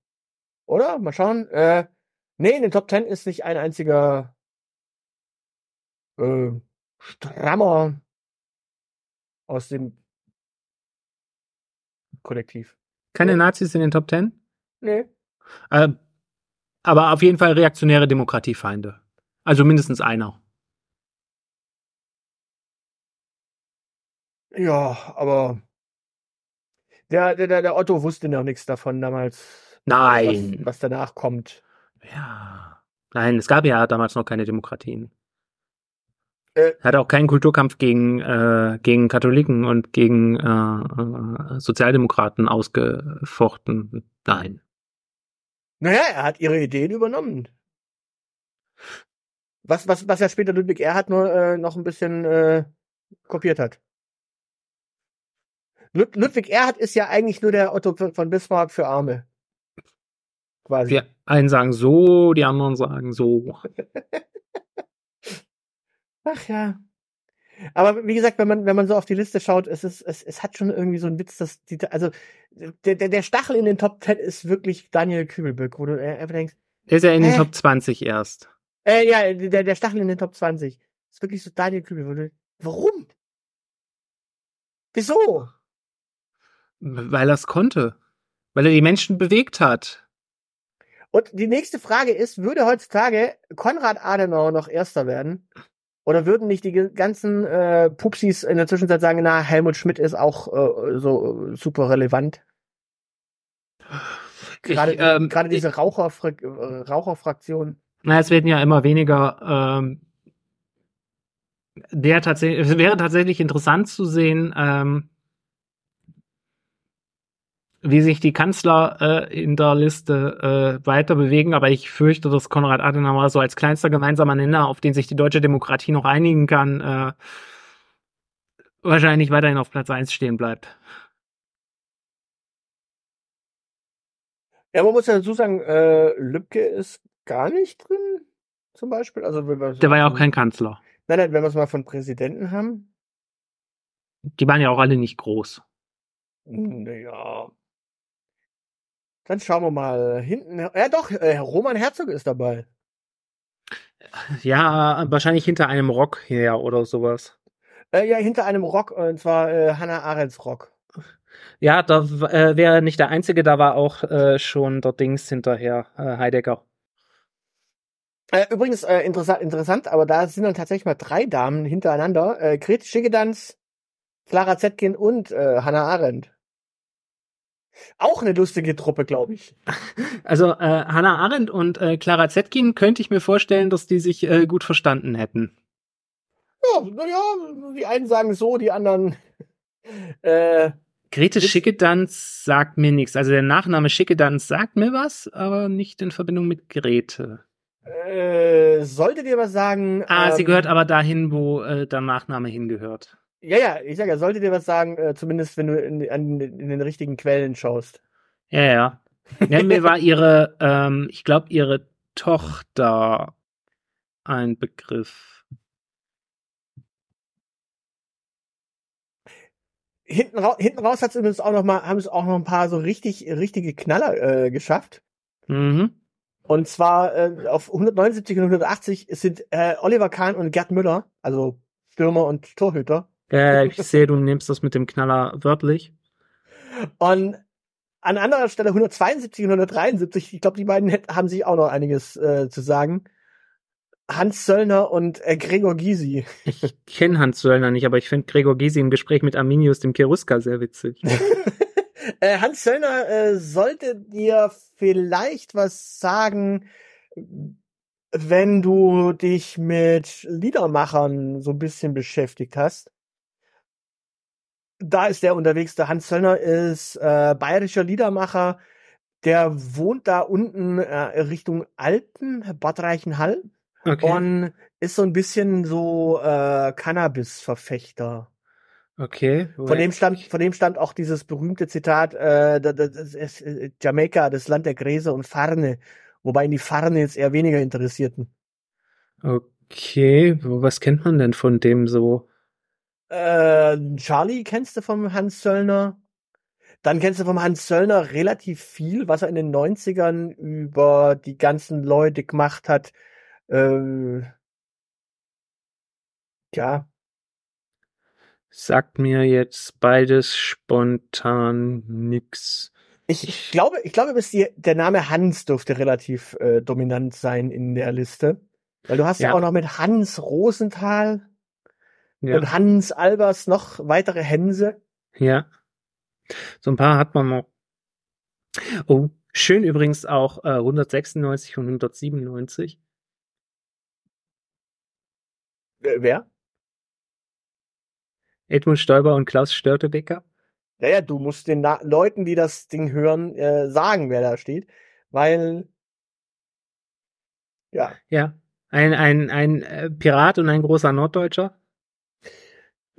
Oder? Mal schauen. Äh, nee, in den Top Ten ist nicht ein einziger äh, strammer aus dem Kollektiv. Keine Ja. Nazis in den Top Ten? Nee. Äh, aber auf jeden Fall reaktionäre Demokratiefeinde. Also mindestens einer. Ja, aber der, der, der der Otto wusste noch nichts davon damals. Nein. Was, was danach kommt. Ja. Nein, es gab ja damals noch keine Demokratien. Äh, Hat auch keinen Kulturkampf gegen, äh, gegen Katholiken und gegen äh, äh, Sozialdemokraten ausgefochten. Nein. Naja, er hat ihre Ideen übernommen. Was, was, was ja später Ludwig Erhard nur äh, noch ein bisschen äh, kopiert hat. Lud Ludwig Erhard ist ja eigentlich nur der Otto von Bismarck für Arme. Quasi. Wir einen sagen so, die anderen sagen so. [LAUGHS] Ach ja. Aber wie gesagt, wenn man, wenn man so auf die Liste schaut, es ist, es, es hat schon irgendwie so einen Witz, dass die, also der, der, der Stachel in den Top 10 ist wirklich Daniel Kübelböck, wo du einfach denkst, Der ist ja in den Hä? Top 20 erst. äh, ja, der, der Stachel in den Top 20. Ist wirklich so Daniel Kübel, wo du, warum? Wieso? Weil er es konnte. Weil er die Menschen bewegt hat. Und die nächste Frage ist, würde heutzutage Konrad Adenauer noch Erster werden? Oder würden nicht die ganzen äh, Pupsis in der Zwischenzeit sagen, na, Helmut Schmidt ist auch äh, so äh, super relevant? Gerade ich, ähm, gerade diese Raucherfra äh, Raucherfraktion. Na, es werden ja immer weniger. Ähm, der tatsächlich, es wäre tatsächlich interessant zu sehen, ähm, wie sich die Kanzler äh, in der Liste äh, weiter bewegen. Aber ich fürchte, dass Konrad Adenauer so als kleinster gemeinsamer Nenner, auf den sich die deutsche Demokratie noch einigen kann, äh, wahrscheinlich weiterhin auf Platz eins stehen bleibt. Ja, man muss ja dazu sagen, äh, Lübcke ist gar nicht drin, zum Beispiel. Also wenn wir Der war ja auch kein Kanzler. Nein, nein, wenn wir es mal von Präsidenten haben. Die waren ja auch alle nicht groß. Naja. Dann schauen wir mal hinten. Ja, doch, äh, Roman Herzog ist dabei. Ja, wahrscheinlich hinter einem Rock her oder sowas. Äh, ja, hinter einem Rock, und zwar äh, Hannah Arendts Rock. Ja, da äh, wäre nicht der Einzige, da war auch äh, schon der Dings hinterher, äh, Heidegger. Äh, übrigens, äh, interessant, interessant, aber da sind dann tatsächlich mal drei Damen hintereinander. Äh, Grete Schickedanz, Clara Zetkin und äh, Hannah Arendt. Auch eine lustige Truppe, glaube ich. [LAUGHS] Also äh, Hannah Arendt und äh, Clara Zetkin könnte ich mir vorstellen, dass die sich äh, gut verstanden hätten. Ja, naja, die einen sagen so, die anderen. [LAUGHS] Äh, Grete Schickedanz sagt mir nichts. Also der Nachname Schickedanz sagt mir was, aber nicht in Verbindung mit Grete. äh, sollte dir was sagen? Ah, sie ähm, gehört aber dahin, wo äh, der Nachname hingehört. Ja, ja, ich sag ja, sollte dir was sagen, äh, zumindest wenn du in, an, in den richtigen Quellen schaust. Ja, ja. ja mir war ihre, ähm, ich glaube, ihre Tochter ein Begriff. Hinten, ra hinten raus hat's übrigens auch noch mal, haben es auch noch ein paar so richtig, richtige Knaller äh, geschafft. Mhm. Und zwar äh, auf 179 und 180 sind äh, Oliver Kahn und Gerd Müller, also Stürmer und Torhüter. Äh, ich sehe, du nimmst das mit dem Knaller wörtlich. Und an anderer Stelle 172 und 173, ich glaube, die beiden haben sich auch noch einiges äh, zu sagen. Hans Söllner und äh, Gregor Gysi. Ich kenne Hans Söllner nicht, aber ich finde Gregor Gysi im Gespräch mit Arminius dem Cherusker sehr witzig. [LAUGHS] äh, Hans Söllner äh, sollte dir vielleicht was sagen, wenn du dich mit Liedermachern so ein bisschen beschäftigt hast. Da ist der unterwegs. Der Hans Söllner ist äh, bayerischer Liedermacher. Der wohnt da unten äh, Richtung Alpen, Bad Reichenhall. Okay. Und ist so ein bisschen so äh, Cannabis-Verfechter. okay. Von dem stammt, von dem stammt auch dieses berühmte Zitat, äh, das, das ist äh, Jamaika, das Land der Gräser und Farne, wobei ihn die Farne jetzt eher weniger interessierten. Okay. Was kennt man denn von dem so? Äh, Charlie kennst du vom Hans Söllner? Dann kennst du vom Hans Söllner relativ viel, was er in den 90ern über die ganzen Leute gemacht hat. Äh, ja, Sagt mir jetzt beides spontan nix. Ich, ich glaube, ich glaube, bis die, der Name Hans dürfte relativ äh, dominant sein in der Liste. Weil du hast ja, Ja. auch noch mit Hans Rosenthal Ja. und Hans Albers noch weitere Hänse. Ja. So ein paar hat man noch. Oh, schön übrigens auch äh, 196 und 197. Äh, wer? Edmund Stoiber und Klaus Störtebeker? Ja, ja, du musst den Na Leuten, die das Ding hören, äh, sagen, wer da steht, weil ja. Ja. Ein, ein, ein äh, Pirat und ein großer Norddeutscher?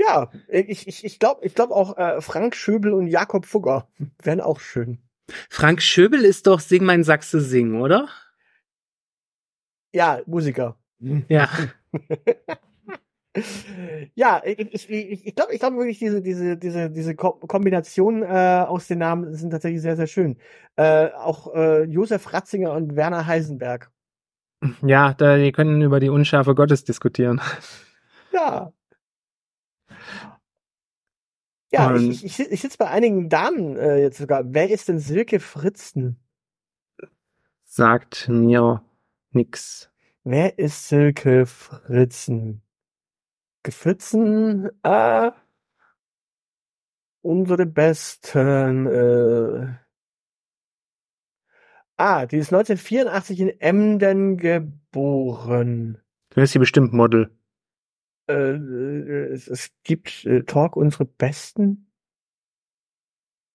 Ja, ich, ich, ich glaube ich glaub auch äh, Frank Schöbel und Jakob Fugger [LAUGHS] wären auch schön. Frank Schöbel ist doch Sing mein Sachse Sing, oder? Ja, Musiker. Ja. [LAUGHS] ja, ich, ich, ich, glaube ich glaube wirklich, diese, diese, diese, diese Kombination äh, aus den Namen sind tatsächlich sehr, sehr schön. Äh, auch äh, Josef Ratzinger und Werner Heisenberg. Ja, da, die können über die Unschärfe Gottes diskutieren. Ja. Ja, und ich, ich, ich sitze bei einigen Damen äh, jetzt sogar. Wer ist denn Silke Fritzen? Sagt mir nix. Wer ist Silke Fritzen? Gefritzen, äh, unsere besten, äh, ah, die ist 1984 in Emden geboren. Du ist sie bestimmt Model. Äh, es, es gibt äh, Talk unsere besten.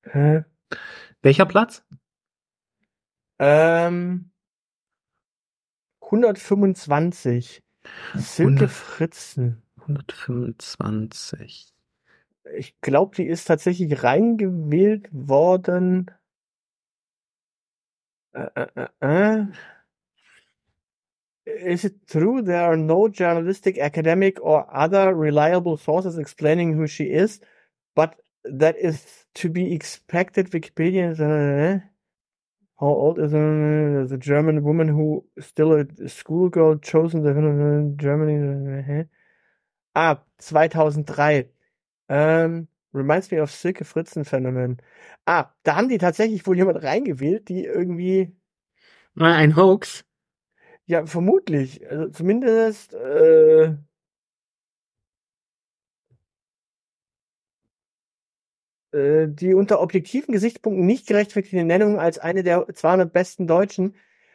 Hä? Welcher Platz? Ähm, 125. Silke Fritzen. 125. Ich glaube, die ist tatsächlich reingewählt worden. Äh, äh, äh. Is it true there are no journalistic, academic, or other reliable sources explaining who she is, but that is to be expected? Wikipedia. Uh, how old is uh, the German woman who still a schoolgirl chosen the Germany? Ah, 2003. Ähm, reminds me of Silke Fritzen Phänomen. Ah, da haben die tatsächlich wohl jemand reingewählt, die irgendwie. Ein Hoax. Ja, vermutlich. Also zumindest. Äh, äh, die unter objektiven Gesichtspunkten nicht gerechtfertigte Nennung als eine der 200 besten Deutschen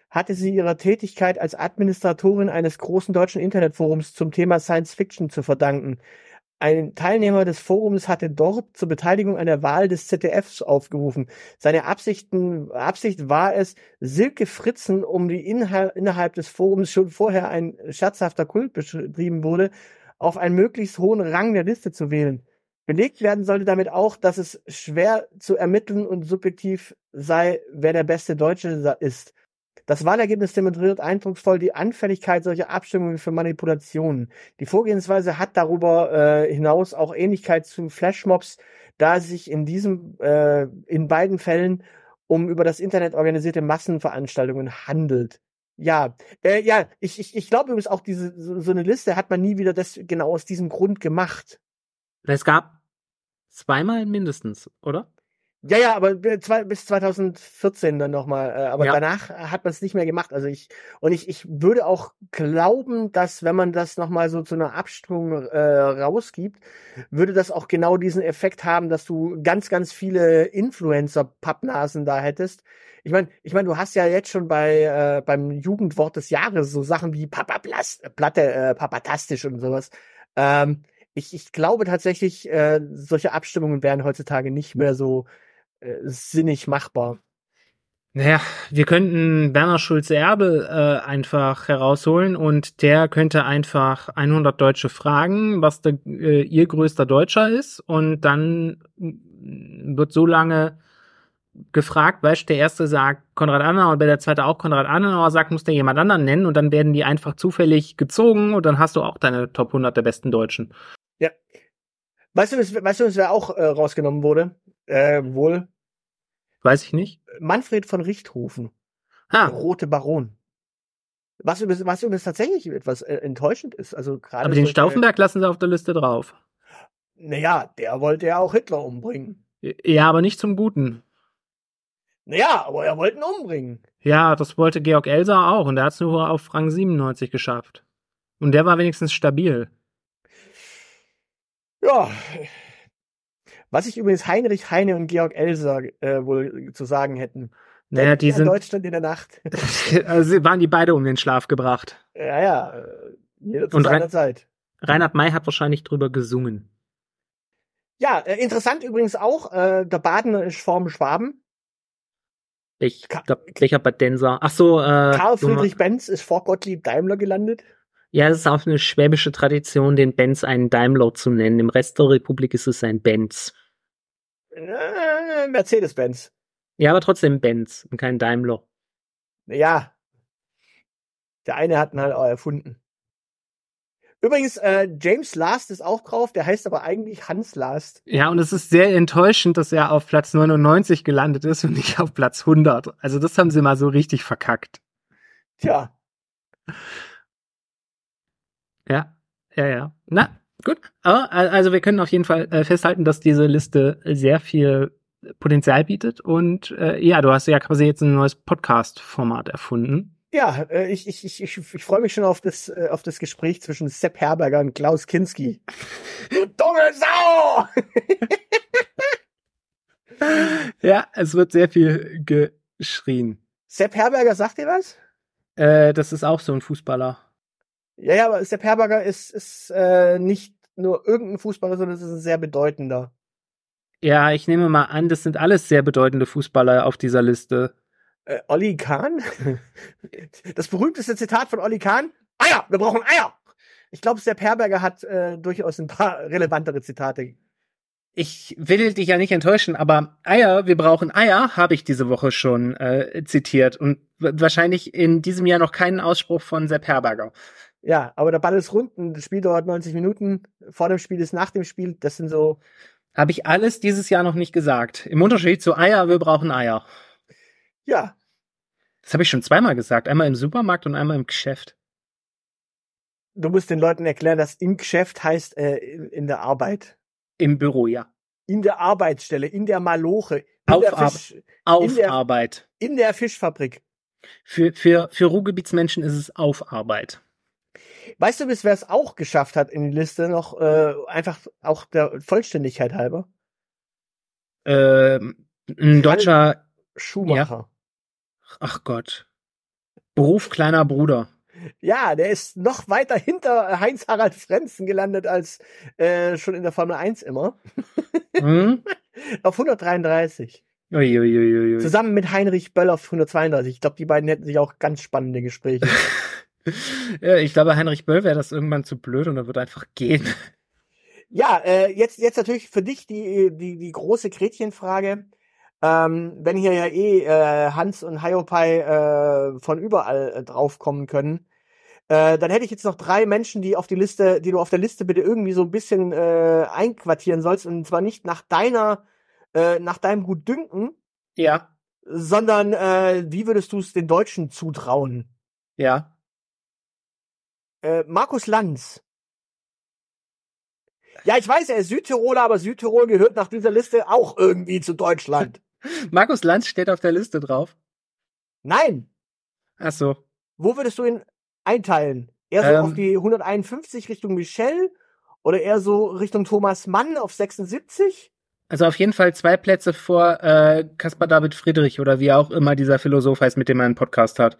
hatte sie ihrer Tätigkeit als Administratorin eines großen deutschen Internetforums zum Thema Science Fiction zu verdanken. Ein Teilnehmer des Forums hatte dort zur Beteiligung an der Wahl des ZDFs aufgerufen. Seine Absichten, Absicht war es, Silke Fritzen, um die Inhal innerhalb des Forums schon vorher ein scherzhafter Kult betrieben wurde, auf einen möglichst hohen Rang der Liste zu wählen. Belegt werden sollte damit auch, dass es schwer zu ermitteln und subjektiv sei, wer der beste Deutsche ist. Das Wahlergebnis demonstriert eindrucksvoll die Anfälligkeit solcher Abstimmungen für Manipulationen. Die Vorgehensweise hat darüber äh, hinaus auch Ähnlichkeit zu Flashmobs, da es sich in diesem, äh, in beiden Fällen um über das Internet organisierte Massenveranstaltungen handelt. Ja, äh, ja, ich, ich, ich glaube übrigens auch diese so, so eine Liste hat man nie wieder das genau aus diesem Grund gemacht. Es gab zweimal mindestens, oder? Ja, ja, aber bis 2014 dann nochmal. Äh, aber ja. danach hat man es nicht mehr gemacht. Also ich und ich, ich würde auch glauben, dass wenn man das nochmal so zu einer Abstimmung äh, rausgibt, würde das auch genau diesen Effekt haben, dass du ganz, ganz viele Influencer-Pappnasen da hättest. Ich meine, ich meine, du hast ja jetzt schon bei äh, beim Jugendwort des Jahres so Sachen wie Papa Platte, äh, Papatastisch und sowas. Ähm, ich, ich glaube tatsächlich, äh, solche Abstimmungen wären heutzutage nicht mehr so sinnig machbar. Naja, wir könnten Werner Schulze-Erbel äh, einfach herausholen und der könnte einfach 100 Deutsche fragen, was der, äh, ihr größter Deutscher ist und dann wird so lange gefragt, weißt der erste sagt Konrad Adenauer und der zweite auch Konrad Adenauer sagt, muss der jemand anderen nennen und dann werden die einfach zufällig gezogen und dann hast du auch deine Top 100 der besten Deutschen. Ja. Weißt du, weißt du, wer auch äh, rausgenommen wurde? Äh, wohl Weiß ich nicht. Manfred von Richthofen. Ha. Rote Baron. Was übrigens, was übrigens tatsächlich etwas äh, enttäuschend ist. Also gerade Aber den Stauffenberg lassen sie auf der Liste drauf. Naja, der wollte ja auch Hitler umbringen. Ja, aber nicht zum Guten. Naja, aber er wollte ihn umbringen. Ja, das wollte Georg Elser auch und der hat es nur auf Rang 97 geschafft. Und der war wenigstens stabil. Ja, was ich übrigens Heinrich Heine und Georg Elser äh, wohl zu sagen hätten. Naja, die sind. Deutschland in der Nacht. [LAUGHS] [LAUGHS] also waren die beide um den Schlaf gebracht. Ja, ja. Jeder zu und seiner Zeit. Reinhard May hat wahrscheinlich drüber gesungen. Ja, äh, interessant übrigens auch, äh, der Badener ist vorm Schwaben. Ich, der Becher-Badenser. Ach so, äh, Karl Friedrich Benz ist vor Gottlieb Daimler gelandet. Ja, es ist auch eine schwäbische Tradition, den Benz einen Daimler zu nennen. Im Rest der Republik ist es ein Benz. Äh, Mercedes-Benz. Ja, aber trotzdem Benz und kein Daimler. Ja. Der eine hat ihn halt auch erfunden. Übrigens, äh, James Last ist auch drauf, der heißt aber eigentlich Hans Last. Ja, und es ist sehr enttäuschend, dass er auf Platz 99 gelandet ist und nicht auf Platz 100. Also das haben sie mal so richtig verkackt. Tja, Ja, ja, ja. Na, gut. Aber, also wir können auf jeden Fall äh, festhalten, dass diese Liste sehr viel Potenzial bietet. Und äh, ja, du hast ja quasi jetzt ein neues Podcast-Format erfunden. ja, äh, ich, ich, ich, ich, ich freue mich schon auf das, äh, auf das Gespräch zwischen Sepp Herberger und Klaus Kinski. Du dumme Sau! [LAUGHS] Ja, es wird sehr viel geschrien. Sepp Herberger, sagt dir was? Äh, das ist auch so ein Fußballer. Ja, ja, aber Sepp Herberger ist, ist äh, nicht nur irgendein Fußballer, sondern es ist ein sehr bedeutender. Ja, ich nehme mal an, das sind alles sehr bedeutende Fußballer auf dieser Liste. Äh, Olli Kahn? [LAUGHS] Das berühmteste Zitat von Olli Kahn? Eier! Wir brauchen Eier! Ich glaube, Sepp Herberger hat äh, durchaus ein paar [LAUGHS] relevantere Zitate. Ich will dich ja nicht enttäuschen, aber Eier, wir brauchen Eier, habe ich diese Woche schon äh, zitiert und wahrscheinlich in diesem Jahr noch keinen Ausspruch von Sepp Herberger. Ja, aber der Ball ist rund und das Spiel dauert 90 Minuten. Vor dem Spiel ist nach dem Spiel. Das sind so, Habe ich alles dieses Jahr noch nicht gesagt. Im Unterschied zu Eier, wir brauchen Eier. ja, Das habe ich schon zweimal gesagt. Einmal im Supermarkt und einmal im Geschäft. du musst den Leuten erklären, dass im Geschäft heißt äh, in, in der Arbeit. Im Büro, ja. In der Arbeitsstelle, in der Maloche, in, Auf der, Ar- Fisch, Auf In der- Arbeit. in der Fischfabrik. Für, für, für Ruhrgebietsmenschen ist es auf Arbeit. Weißt du, bis wer es auch geschafft hat in die Liste, noch äh, einfach auch der Vollständigkeit halber? Ähm, ein deutscher, Schumacher. ach Gott. Beruf kleiner Bruder. Ja, der ist noch weiter hinter Heinz-Harald Frenzen gelandet als äh, schon in der Formel 1 immer. Hm? [LAUGHS] Auf 133. Uiuiuiui. Zusammen mit Heinrich Böll auf 132. Ich glaube, die beiden hätten sich auch ganz spannende Gespräche. [LAUGHS] Ich glaube, Heinrich Böll wäre das irgendwann zu blöd und er wird einfach gehen. ja, äh, jetzt, jetzt natürlich für dich die, die, die große Gretchenfrage. Ähm, wenn hier ja eh äh, Hans und Hiopai äh, von überall äh, draufkommen können, äh, dann hätte ich jetzt noch drei Menschen, die auf die Liste, die du auf der Liste bitte irgendwie so ein bisschen äh, einquartieren sollst. Und zwar nicht nach deiner, äh, nach deinem Gutdünken, Ja, sondern äh, wie würdest du es den Deutschen zutrauen? ja. Äh, Markus Lanz. Ja, ich weiß, er ist Südtiroler, aber Südtirol gehört nach dieser Liste auch irgendwie zu Deutschland. [LAUGHS] Markus Lanz steht auf der Liste drauf. Nein, Ach so. wo würdest du ihn einteilen? Eher so Ähm. auf die 151 Richtung Michel oder eher so Richtung Thomas Mann auf 76? Also auf jeden Fall zwei Plätze vor äh, Caspar David Friedrich oder wie auch immer dieser Philosoph heißt, mit dem er einen Podcast hat.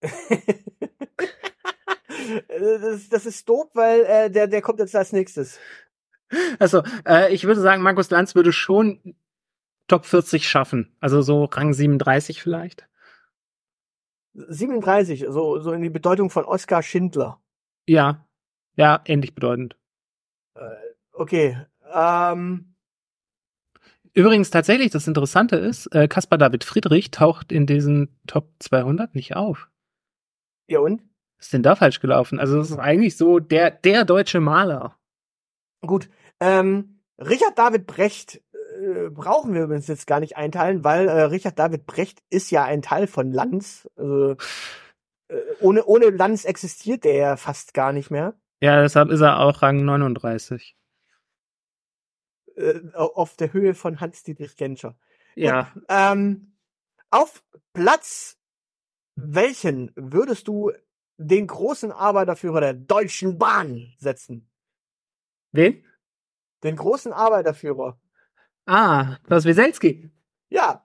[LAUGHS] Äh, das, das ist doof, weil äh, der, der kommt jetzt als nächstes. Also, äh, ich würde sagen, Markus Lanz würde schon Top 40 schaffen. Also so Rang 37 vielleicht. 37, so, so in die Bedeutung von Oskar Schindler. Ja. Ja, ähnlich bedeutend. Okay. Ähm, Übrigens tatsächlich, das Interessante ist, äh, Caspar David Friedrich taucht in diesen Top 200 nicht auf. ja und? Was ist denn da falsch gelaufen? Also das ist eigentlich so der, der deutsche Maler. Gut. Ähm, Richard David Brecht äh, brauchen wir übrigens jetzt gar nicht einteilen, weil äh, Richard David Brecht ist ja ein Teil von Lanz. Also, äh, ohne, ohne Lanz existiert der ja fast gar nicht mehr. Ja, deshalb ist er auch Rang 39. Äh, auf der Höhe von Hans-Dietrich Genscher. Ja. Ähm, auf Platz welchen würdest du den großen Arbeiterführer der Deutschen Bahn setzen? Wen? Den großen Arbeiterführer. Ah, Klaus Wieselski. Ja,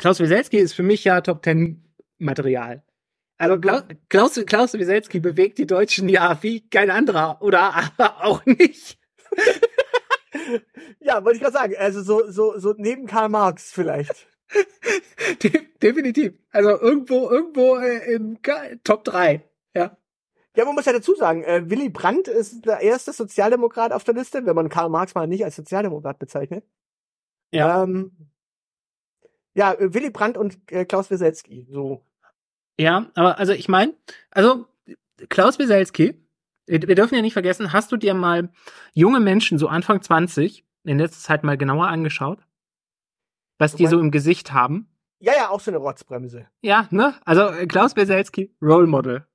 Klaus Wieselski ist für mich ja Top 10 Material. Also Klaus, Klaus, Klaus Wieselski bewegt die Deutschen ja wie kein anderer oder [LAUGHS] auch nicht. [LAUGHS] ja, wollte ich gerade sagen. Also so, so, so neben Karl Marx vielleicht. [LAUGHS] De definitiv. Also irgendwo, irgendwo äh, im K Top 3. Ja. Ja, man muss ja dazu sagen, äh, Willy Brandt ist der erste Sozialdemokrat auf der Liste, wenn man Karl Marx mal nicht als Sozialdemokrat bezeichnet. Ja. Ähm, ja, äh, Willy Brandt und äh, Klaus Wieselski. So. Ja, aber also ich meine, also Klaus Wieselski, wir wir dürfen ja nicht vergessen, hast du dir mal junge Menschen, so Anfang 20, in letzter Zeit mal genauer angeschaut? Was die so im Gesicht haben? Ja, ja, auch so eine Rotzbremse. Ja, ne? Also äh, Klaus Wieselski, Role Model.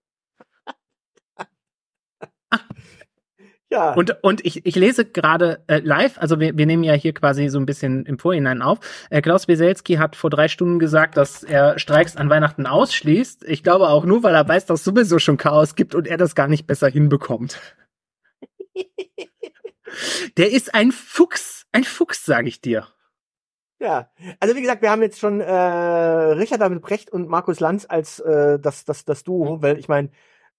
Ja. Und, und ich, ich lese gerade äh, live, also wir, wir nehmen ja hier quasi so ein bisschen im Vorhinein auf. Äh, Klaus Wieselski hat vor drei Stunden gesagt, dass er Streiks an Weihnachten ausschließt. Ich glaube auch nur, weil er weiß, dass es sowieso schon Chaos gibt und er das gar nicht besser hinbekommt. [LAUGHS] Der ist ein Fuchs, ein Fuchs, sage ich dir. Ja, also wie gesagt, wir haben jetzt schon äh, Richard David Brecht und Markus Lanz als äh, das, das, das Duo, weil ich meine,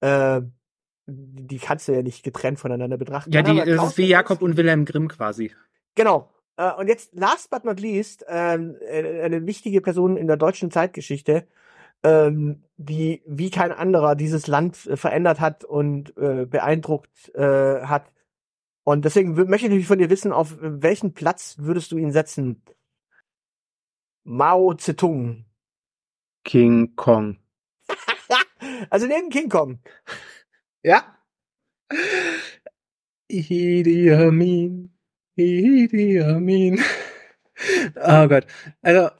äh, die kannst du ja nicht getrennt voneinander betrachten. Ja, die, ist wie Jakob und Wilhelm Grimm quasi. Genau. Äh, und jetzt, last but not least, ähm, äh, eine wichtige Person in der deutschen Zeitgeschichte, ähm, die wie kein anderer dieses Land äh, verändert hat und äh, beeindruckt äh, hat. Und deswegen möchte ich von dir wissen, auf welchen Platz würdest du ihn setzen? Mao Zedong. King Kong. [LAUGHS] Also neben King Kong. Ja. Idi Amin. Idi Amin. [LAUGHS] Oh Gott. Also,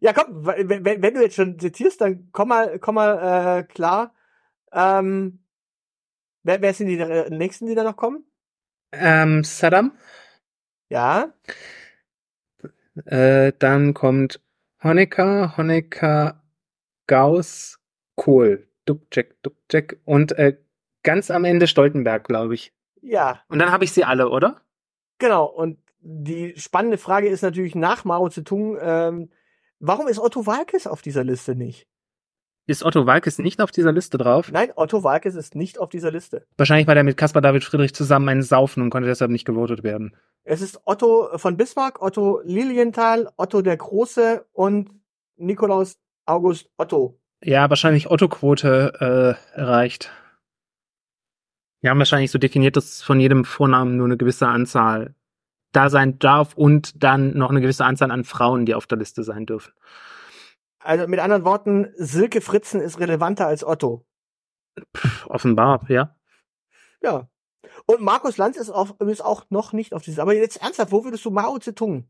Ja, komm, wenn wenn du jetzt schon zitierst, dann komm mal, komm mal äh, klar. Ähm, wer, wer sind die äh, nächsten, die da noch kommen? ähm, Saddam. Ja. Äh, dann kommt Honecker, Honecker, Gauss, Kohl. Dubček, Dubček und äh, ganz am Ende Stoltenberg, glaube ich. Ja, Und dann habe ich sie alle, oder? genau. Und die spannende Frage ist natürlich nach Mao Zedong, ähm, warum ist Otto Walkes auf dieser Liste nicht? Ist Otto Walkes nicht auf dieser Liste drauf? Nein, Otto Walkes ist nicht auf dieser Liste. Wahrscheinlich war der mit Caspar David Friedrich zusammen einen Saufen und konnte deshalb nicht gewotet werden. Es ist Otto von Bismarck, Otto Lilienthal, Otto der Große und Nikolaus August Otto. Ja, wahrscheinlich Otto-Quote äh, erreicht. Wir haben wahrscheinlich so definiert, dass von jedem Vornamen nur eine gewisse Anzahl da sein darf und dann noch eine gewisse Anzahl an Frauen, die auf der Liste sein dürfen. Also mit anderen Worten, Silke Fritzen ist relevanter als Otto. Pff, offenbar, ja. Ja. Und Markus Lanz ist, auf, ist auch noch nicht auf dieser. Aber jetzt ernsthaft, wo würdest du Mao Zedong?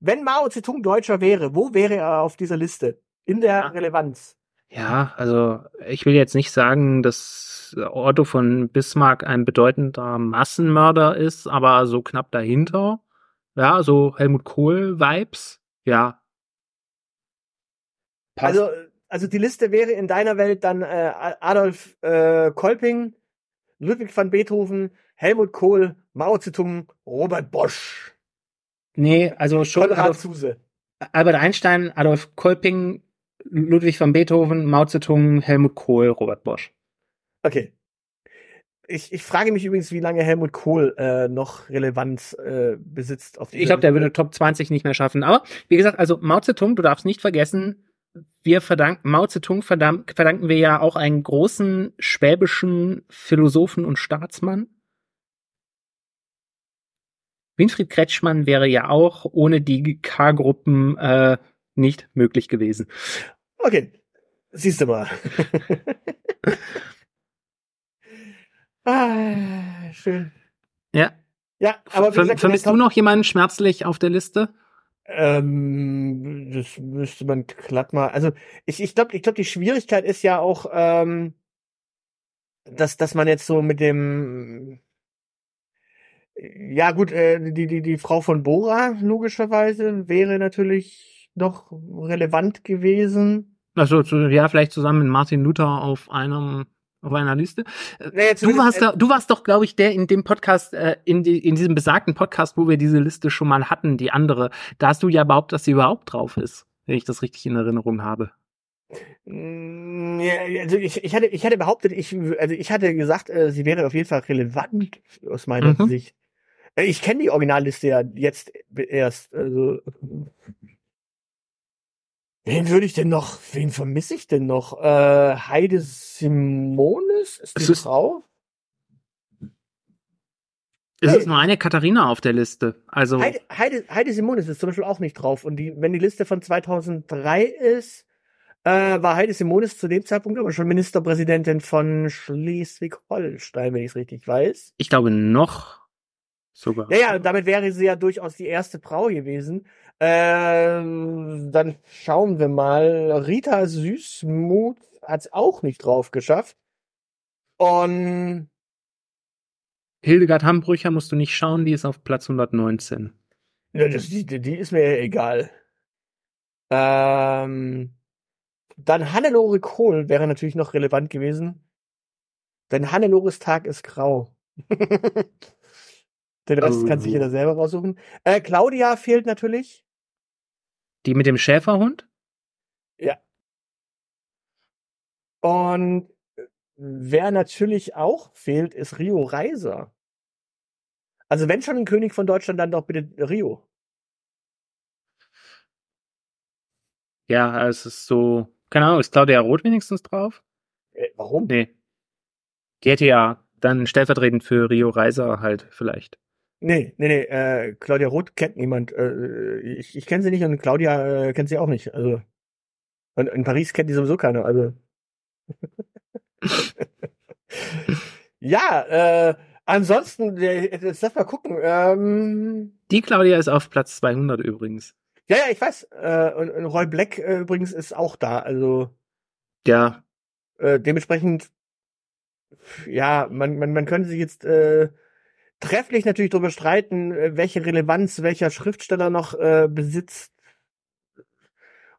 Wenn Mao Zedong Deutscher wäre, wo wäre er auf dieser Liste? In der Ja. Relevanz. Ja, also ich will jetzt nicht sagen, dass Otto von Bismarck ein bedeutender Massenmörder ist, aber so knapp dahinter. Ja, so Helmut Kohl-Vibes. Ja. Passt. Also, also die Liste wäre in deiner Welt dann äh, Adolf äh, Kolping, Ludwig van Beethoven, Helmut Kohl, Mao Zedong, Robert Bosch, nee, also schon Konrad Adolf, Zuse. Albert Einstein, Adolf Kolping, Ludwig van Beethoven, Mao Zedong, Helmut Kohl, Robert Bosch. Okay. Ich, ich frage mich übrigens, wie lange Helmut Kohl äh, noch Relevanz äh, besitzt. Auf Ich glaube, der würde Top 20 nicht mehr schaffen. Aber wie gesagt, also Mao Zedong, du darfst nicht vergessen, wir verdanken, Mao Zedong verdam- verdanken wir ja auch einen großen schwäbischen Philosophen und Staatsmann. Winfried Kretschmann wäre ja auch ohne die K-Gruppen äh, nicht möglich gewesen. Okay, siehst du mal. [LAUGHS] ah, schön. Ja. Ja, aber wie Ver gesagt, vermisst du noch jemanden schmerzlich auf der Liste? Ähm, das müsste man glatt mal. Also ich, ich glaube, ich glaube, die Schwierigkeit ist ja auch, ähm, dass, dass man jetzt so mit dem ja gut, äh, die, die, die Frau von Bora, logischerweise, wäre natürlich noch relevant gewesen. Also ja, vielleicht zusammen mit Martin Luther auf einem auf einer Liste. Naja, Du warst, da, du warst doch, glaube ich, der in dem Podcast, äh, in, die, in diesem besagten Podcast, wo wir diese Liste schon mal hatten, die andere. Da hast du ja behauptet, dass sie überhaupt drauf ist, wenn ich das richtig in Erinnerung habe. Mm, Ja, also ich, ich hatte, ich hatte behauptet, ich, also ich hatte gesagt, äh, sie wäre auf jeden Fall relevant aus meiner Mhm. Sicht. Äh, Ich kenne die Originalliste ja jetzt erst. Also wen würde ich denn noch? Wen vermisse ich denn noch? Äh, Heide Simonis ist die Es ist- Frau. Es Hey. ist nur eine Katharina auf der Liste. Also Heide, Heide, Heide Simonis ist zum Beispiel auch nicht drauf. Und die, wenn die Liste von 2003 ist, äh, war Heide Simonis zu dem Zeitpunkt aber schon Ministerpräsidentin von Schleswig-Holstein, wenn ich es richtig weiß. ich glaube noch sogar. Ja, ja, und damit wäre sie ja durchaus die erste Frau gewesen. Ähm, dann schauen wir mal. Rita Süßmuth hat es auch nicht drauf geschafft. Und Hildegard Hambrücher musst du nicht schauen, die ist auf Platz 119. ja, das, die, die ist mir egal. Ähm, dann Hannelore Kohl wäre natürlich noch relevant gewesen. Denn Hannelores Tag ist grau. [LAUGHS] Den Rest Oh. kann sich jeder selber raussuchen. Äh, Claudia fehlt natürlich. Die mit dem Schäferhund? Und wer natürlich auch fehlt, ist Rio Reiser. Also wenn schon ein König von Deutschland, dann doch bitte Rio. Ja, es ist so, keine Ahnung, ist Claudia Roth wenigstens drauf? Äh, warum? Nee. Die hätte ja dann stellvertretend für Rio Reiser halt vielleicht. Nee, nee, nee, äh, Claudia Roth kennt niemand. Äh, ich ich kenne sie nicht und Claudia äh, kennt sie auch nicht. Also und in Paris kennt die sowieso keiner. Also [LAUGHS] ja, äh, ansonsten, äh, jetzt lass mal gucken. Ähm, Die Claudia ist auf Platz 200 übrigens. ja, ja, ich weiß. Äh, und, und Roy Black äh, übrigens ist auch da. Also Ja, Äh, dementsprechend, ja, man, man, man könnte sich jetzt äh, trefflich natürlich darüber streiten, äh, welche Relevanz welcher Schriftsteller noch äh, besitzt.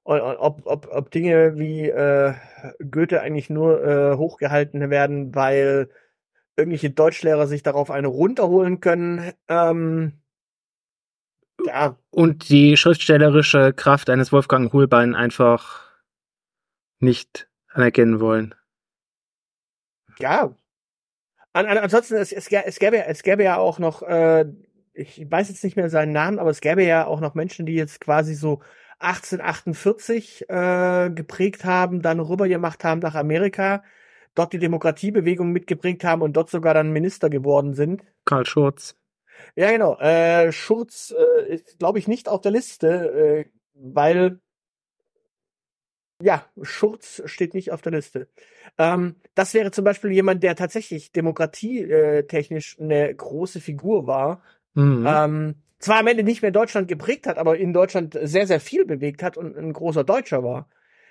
Ob, ob, ob Dinge wie äh, Goethe eigentlich nur äh, hochgehalten werden, weil irgendwelche Deutschlehrer sich darauf eine runterholen können. Ähm, ja, und die schriftstellerische Kraft eines Wolfgang Hohlbein einfach nicht anerkennen wollen. ja. An, an, ansonsten, es, es, es, gäbe, es gäbe ja auch noch, äh, ich weiß jetzt nicht mehr seinen Namen, aber es gäbe ja auch noch Menschen, die jetzt quasi so 1848 äh, geprägt haben, dann rübergemacht haben nach Amerika, dort die Demokratiebewegung mitgeprägt haben und dort sogar dann Minister geworden sind. Karl Schurz. Ja, genau. Äh, Schurz äh, ist, glaube ich, nicht auf der Liste, äh, weil ja, Schurz steht nicht auf der Liste. Ähm, das wäre zum Beispiel jemand, der tatsächlich demokratietechnisch eine große Figur war. Mhm. Ähm, zwar am Ende nicht mehr Deutschland geprägt hat, aber in Deutschland sehr, sehr viel bewegt hat und ein großer Deutscher war.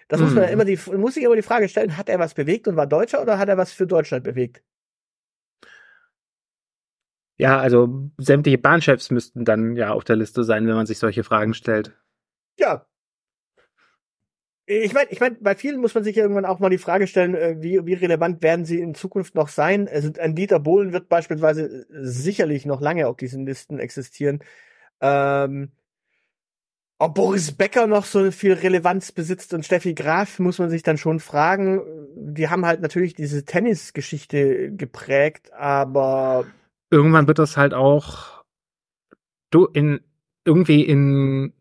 Das muss man Mhm. immer die, muss sich immer die Frage stellen, hat er was bewegt und war Deutscher oder hat er was für Deutschland bewegt? Ja, also sämtliche Bahnchefs müssten dann ja auf der Liste sein, wenn man sich solche Fragen stellt. Ja. Ich meine, ich mein, bei vielen muss man sich irgendwann auch mal die Frage stellen, äh, wie, wie relevant werden sie in Zukunft noch sein? Also ein Dieter Bohlen wird beispielsweise äh, sicherlich noch lange auf diesen Listen existieren. Ähm, ob Boris Becker noch so viel Relevanz besitzt und Steffi Graf, muss man sich dann schon fragen. Die haben halt natürlich diese Tennisgeschichte geprägt, aber Irgendwann wird das halt auch du in irgendwie in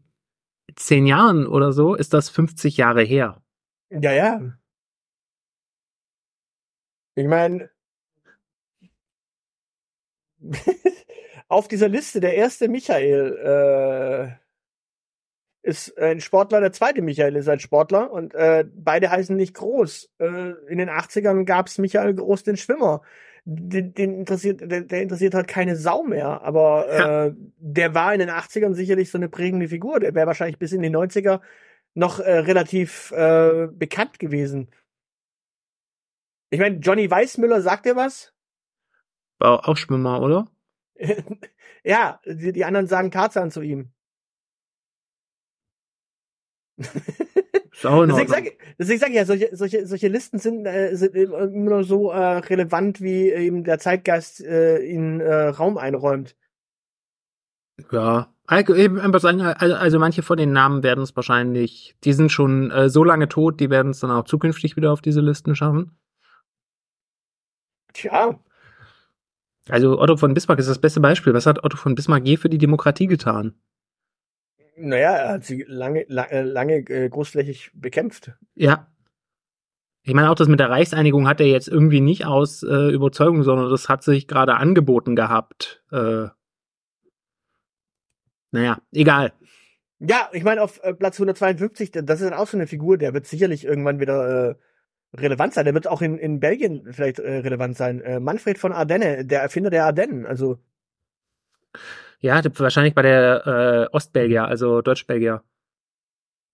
zehn Jahren oder so ist das 50 Jahre her. Ja, ja. Ich meine, [LAUGHS] auf dieser Liste der erste Michael äh, ist ein Sportler, der zweite Michael ist ein Sportler und äh, beide heißen nicht Groß. Äh, in den 80ern gab's Michael Groß, den Schwimmer. Den, den interessiert, der, der interessiert halt keine Sau mehr, aber Ja. äh, der war in den 80ern sicherlich so eine prägende Figur. Der wäre wahrscheinlich bis in die 90er noch äh, relativ äh, bekannt gewesen. Ich meine, Johnny Weissmüller sagt dir was? War auch Schwimmer, oder? [LAUGHS] ja, die, die anderen sagen Tarzan zu ihm. Deswegen sage sag ich ja, solche, solche, solche Listen sind, äh, sind immer nur so äh, relevant, wie eben der Zeitgeist äh, in äh, Raum einräumt. Ja, also manche von den Namen werden es wahrscheinlich, die sind schon äh, so lange tot, die werden es dann auch zukünftig wieder auf diese Listen schaffen. Tja. Also Otto von Bismarck ist das beste Beispiel. Was hat Otto von Bismarck je für die Demokratie getan? Naja, er hat sie lange, lange, lange äh, großflächig bekämpft. Ja. Ich meine, auch das mit der Reichseinigung hat er jetzt irgendwie nicht aus äh, Überzeugung, sondern das hat sich gerade angeboten gehabt. Äh, naja, egal. Ja, ich meine, auf äh, Platz 152, das ist dann auch so eine Figur, der wird sicherlich irgendwann wieder äh, relevant sein. Der wird auch in, in Belgien vielleicht äh, relevant sein. Äh, Manfred von Ardenne, der Erfinder der Ardennen, also. Ja, wahrscheinlich bei der äh, Ostbelgier, also Deutschbelgier.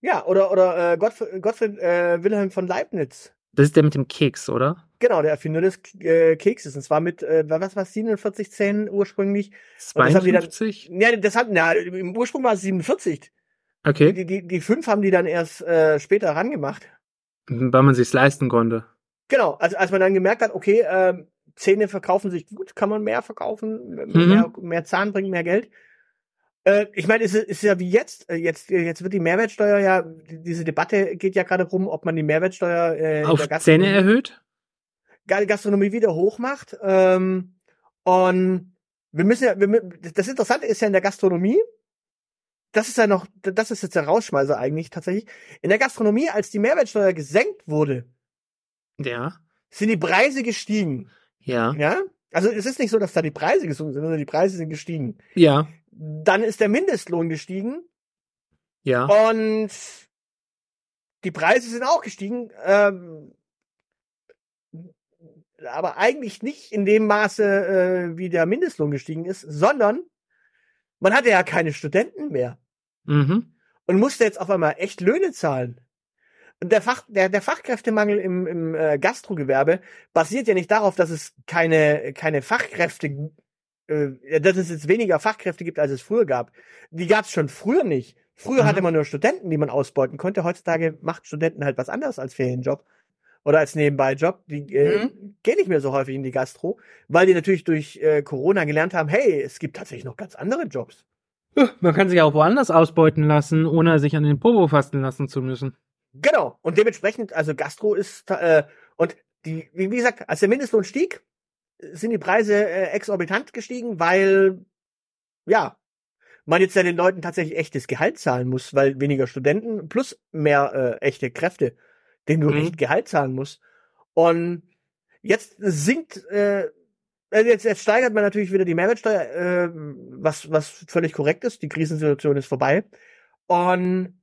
Ja, oder, oder äh, Gottfried, Gottfried äh, Wilhelm von Leibniz. Das ist der mit dem Keks, oder? Genau, der Erfinder des äh, Kekses. Und zwar mit, äh, was war 4710 ursprünglich? 52? Dann, ja, das hat, na, im Ursprung war es 47. Okay. Die, die, die fünf haben die dann erst äh, später rangemacht. Weil man sich's leisten konnte. Genau, also als man dann gemerkt hat, okay, äh, Zähne verkaufen sich gut, kann man mehr verkaufen, Mhm. mehr, mehr Zahn bringt mehr Geld. Äh, ich meine, es ist, ist ja wie jetzt, äh, jetzt, jetzt wird die Mehrwertsteuer ja, die- diese Debatte geht ja gerade rum, ob man die Mehrwertsteuer äh, Auf Zähne erhöht? Ga- Gastronomie wieder hochmacht. Ähm, und wir müssen ja, wir, das Interessante ist ja in der Gastronomie, das ist ja noch, das ist jetzt der Rausschmeißer eigentlich tatsächlich. In der Gastronomie, als die Mehrwertsteuer gesenkt wurde, Ja. sind die Preise gestiegen. Ja. Ja? Also es ist nicht so, dass da die Preise gesunken sind, sondern die Preise sind gestiegen. Ja. Dann ist der Mindestlohn gestiegen Ja. und die Preise sind auch gestiegen. Ähm, aber eigentlich nicht in dem Maße, äh, wie der Mindestlohn gestiegen ist, sondern man hatte ja keine Studenten mehr Mhm. und musste jetzt auf einmal echt Löhne zahlen. Und der, Fach, der, der Fachkräftemangel im, im äh, Gastrogewerbe basiert ja nicht darauf, dass es keine, keine Fachkräfte, äh, dass es jetzt weniger Fachkräfte gibt, als es früher gab. Die gab es schon früher nicht. Früher Mhm. hatte man nur Studenten, die man ausbeuten konnte. Heutzutage macht Studenten halt was anderes als Ferienjob oder als Nebenbeijob. Die äh, gehen nicht mehr so häufig in die Gastro, weil die natürlich durch äh, Corona gelernt haben, hey, es gibt tatsächlich noch ganz andere Jobs. Man kann sich auch woanders ausbeuten lassen, ohne sich an den Popo fassen lassen zu müssen. Genau. Und dementsprechend, also Gastro ist, äh, und die, wie gesagt, als der Mindestlohn stieg, sind die Preise äh, exorbitant gestiegen, weil, ja, man jetzt ja den Leuten tatsächlich echtes Gehalt zahlen muss, weil weniger Studenten plus mehr äh, echte Kräfte, denen du Mhm. echt Gehalt zahlen musst. Und jetzt sinkt, äh, äh, jetzt, jetzt steigert man natürlich wieder die Mehrwertsteuer, äh, was, was völlig korrekt ist. Die Krisensituation ist vorbei. Und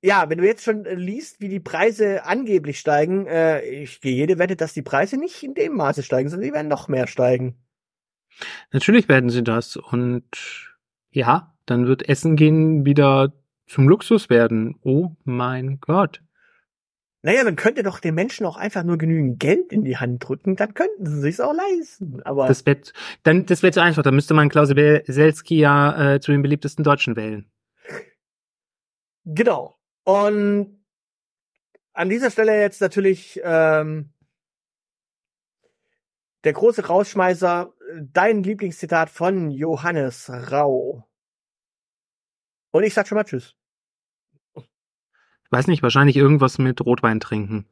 ja, wenn du jetzt schon äh, liest, wie die Preise angeblich steigen, äh, ich gehe jede Wette, dass die Preise nicht in dem Maße steigen, sondern die werden noch mehr steigen. Natürlich werden sie das. Und ja, dann wird Essen gehen wieder zum Luxus werden. Oh mein Gott. Naja, man könnte doch den Menschen auch einfach nur genügend Geld in die Hand drücken, dann könnten sie sich's auch leisten. Aber Das wäre dann, das wäre zu einfach. Dann müsste man Klaus Weselski ja äh, zu den beliebtesten Deutschen wählen. genau. Und an dieser Stelle jetzt natürlich ähm, der große Rausschmeißer, dein Lieblingszitat von Johannes Rau. Und ich sag schon mal Tschüss. Weiß nicht, wahrscheinlich irgendwas mit Rotwein trinken.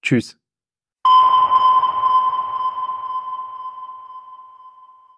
Tschüss.